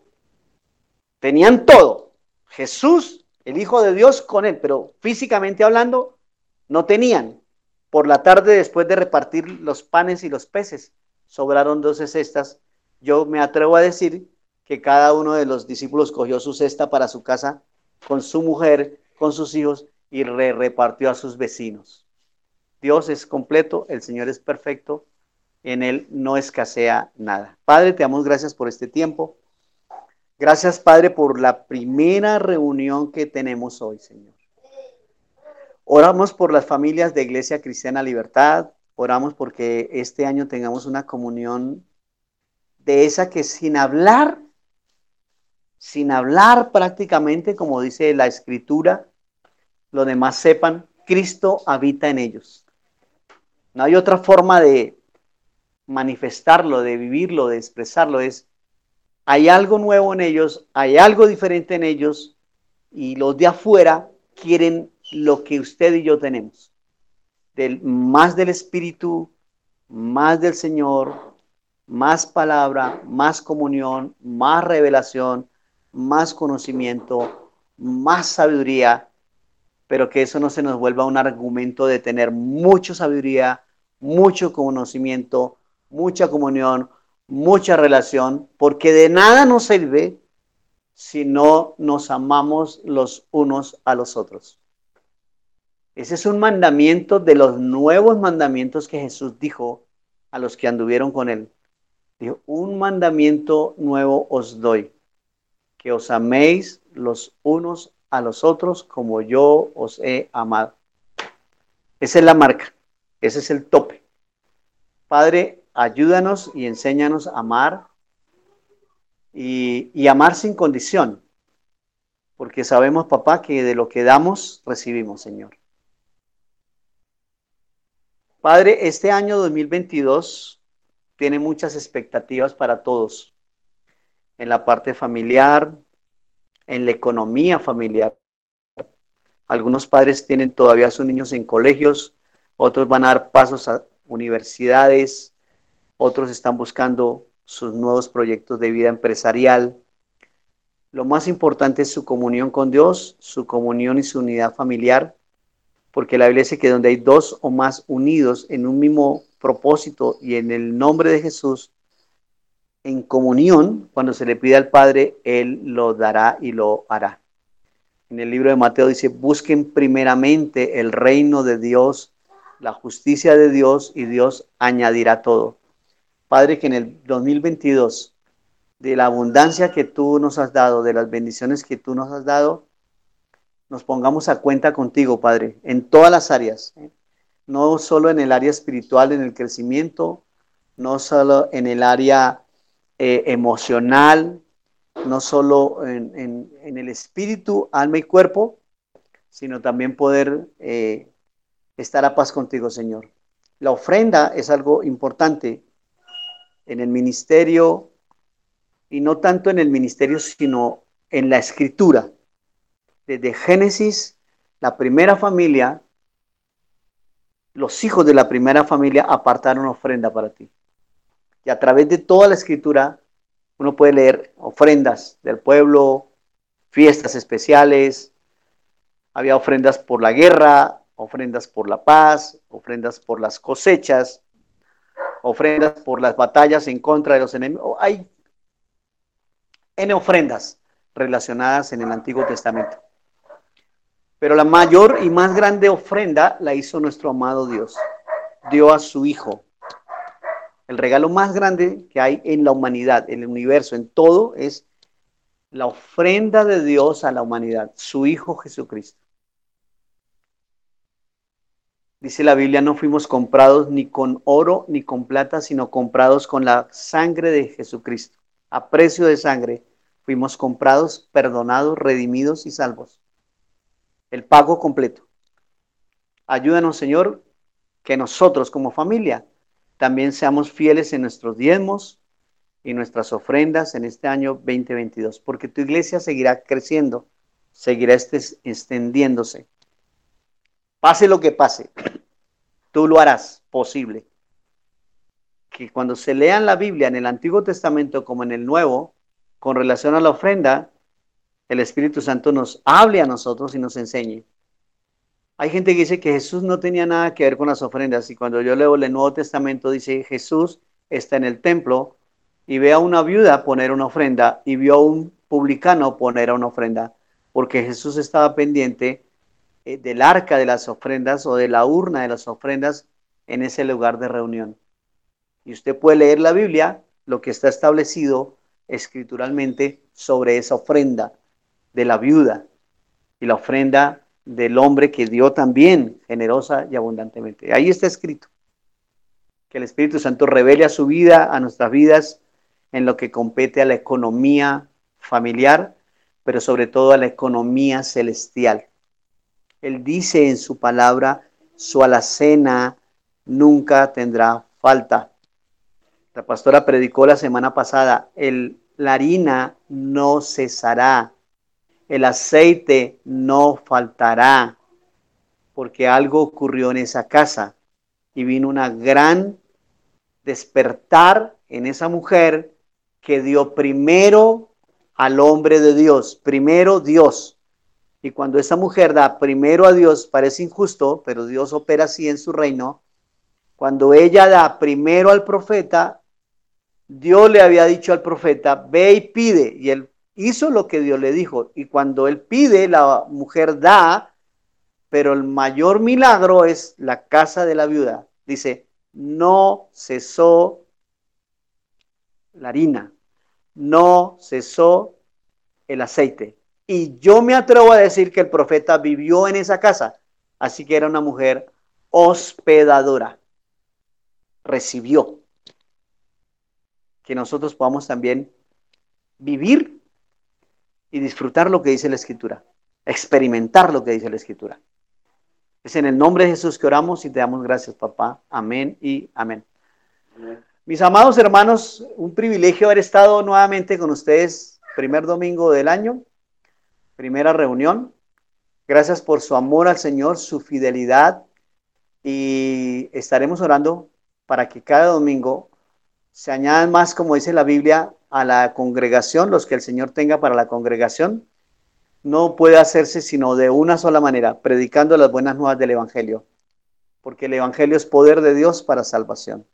tenían todo. Jesús, el Hijo de Dios, con él, pero físicamente hablando, no tenían. Por la tarde, después de repartir los panes y los peces, sobraron doce cestas. Yo me atrevo a decir que cada uno de los discípulos cogió su cesta para su casa con su mujer, con sus hijos y repartió a sus vecinos. Dios es completo, el Señor es perfecto, en Él no escasea nada. Padre, te damos gracias por este tiempo. Gracias, Padre, por la primera reunión que tenemos hoy, Señor. Oramos por las familias de Iglesia Cristiana Libertad. Oramos porque este año tengamos una comunión de esa que sin hablar sin hablar prácticamente, como dice la escritura, los demás sepan, Cristo habita en ellos. No hay otra forma de manifestarlo, de vivirlo, de expresarlo. Es, hay algo nuevo en ellos, hay algo diferente en ellos y los de afuera quieren lo que usted y yo tenemos. Más del Espíritu, más del Señor, más palabra, más comunión, más revelación, más conocimiento, más sabiduría, pero que eso no se nos vuelva un argumento de tener mucha sabiduría, mucho conocimiento, mucha comunión, mucha relación, porque de nada nos sirve si no nos amamos los unos a los otros. Ese es un mandamiento de los nuevos mandamientos que Jesús dijo a los que anduvieron con él. Dijo, un mandamiento nuevo os doy, que os améis los unos a los otros como yo os he amado. Esa es la marca, ese es el tope. Padre, ayúdanos y enséñanos a amar y, y amar sin condición, porque sabemos, papá, que de lo que damos, recibimos, Señor. Padre, este año 2022 tiene muchas expectativas para todos, en la parte familiar, en la economía familiar. Algunos padres tienen todavía a sus niños en colegios, otros van a dar pasos a universidades, otros están buscando sus nuevos proyectos de vida empresarial. Lo más importante es su comunión con Dios, su comunión y su unidad familiar, porque la Biblia dice que donde hay dos o más unidos en un mismo propósito y en el nombre de Jesús, en comunión, cuando se le pide al Padre, Él lo dará y lo hará. En el libro de Mateo dice, busquen primeramente el reino de Dios, la justicia de Dios y Dios añadirá todo. Padre, que en el 2022, de la abundancia que tú nos has dado, de las bendiciones que tú nos has dado, nos pongamos a cuenta contigo, Padre, en todas las áreas, ¿eh? no solo en el área espiritual, en el crecimiento, no solo en el área eh, emocional, no solo en, el espíritu, alma y cuerpo, sino también poder eh, estar a paz contigo, Señor. La ofrenda es algo importante en el ministerio y no tanto en el ministerio, sino en la escritura. Desde Génesis, la primera familia, los hijos de la primera familia apartaron ofrenda para ti. Y a través de toda la escritura, uno puede leer ofrendas del pueblo, fiestas especiales, había ofrendas por la guerra, ofrendas por la paz, ofrendas por las cosechas, ofrendas por las batallas en contra de los enemigos. Hay N ofrendas relacionadas en el Antiguo Testamento. Pero la mayor y más grande ofrenda la hizo nuestro amado Dios. Dio a su Hijo. El regalo más grande que hay en la humanidad, en el universo, en todo, es la ofrenda de Dios a la humanidad, su Hijo Jesucristo. Dice la Biblia, no fuimos comprados ni con oro ni con plata, sino comprados con la sangre de Jesucristo. A precio de sangre fuimos comprados, perdonados, redimidos y salvos. El pago completo. Ayúdanos, Señor, que nosotros como familia también seamos fieles en nuestros diezmos y nuestras ofrendas en este año 2022, porque tu iglesia seguirá creciendo, seguirá extendiéndose Pase lo que pase, tú lo harás posible. Que cuando se lean la Biblia en el Antiguo Testamento como en el Nuevo, con relación a la ofrenda, el Espíritu Santo nos hable a nosotros y nos enseñe. Hay gente que dice que Jesús no tenía nada que ver con las ofrendas y cuando yo leo el Nuevo Testamento dice Jesús está en el templo y ve a una viuda poner una ofrenda y vio a un publicano poner una ofrenda porque Jesús estaba pendiente eh, del arca de las ofrendas o de la urna de las ofrendas en ese lugar de reunión. Y usted puede leer la Biblia, lo que está establecido escrituralmente sobre esa ofrenda de la viuda y la ofrenda del hombre que dio también generosa y abundantemente. Ahí está escrito. Que el Espíritu Santo revele a su vida, a nuestras vidas, en lo que compete a la economía familiar, pero sobre todo a la economía celestial. Él dice en su palabra, su alacena nunca tendrá falta. La pastora predicó la semana pasada, el, la harina no cesará el aceite no faltará, porque algo ocurrió en esa casa y vino una gran despertar en esa mujer que dio primero al hombre de Dios, primero Dios. Y cuando esa mujer da primero a Dios, parece injusto, pero Dios opera así en su reino. Cuando ella da primero al profeta, Dios le había dicho al profeta, ve y pide. Y él hizo lo que Dios le dijo. Y cuando él pide, la mujer da, pero el mayor milagro es la casa de la viuda. Dice, no cesó la harina, no cesó el aceite. Y yo me atrevo a decir que el profeta vivió en esa casa, así que era una mujer hospedadora. Recibió. Que nosotros podamos también vivir y disfrutar lo que dice la Escritura, experimentar lo que dice la Escritura. Es en el nombre de Jesús que oramos y te damos gracias, papá. Amén y amén. Mis amados hermanos, un privilegio haber estado nuevamente con ustedes, primer domingo del año, primera reunión. Gracias por su amor al Señor, su fidelidad y estaremos orando para que cada domingo se añadan más, como dice la Biblia, a la congregación, los que el Señor tenga para la congregación no puede hacerse sino de una sola manera, predicando las buenas nuevas del Evangelio, porque el Evangelio es poder de Dios para salvación.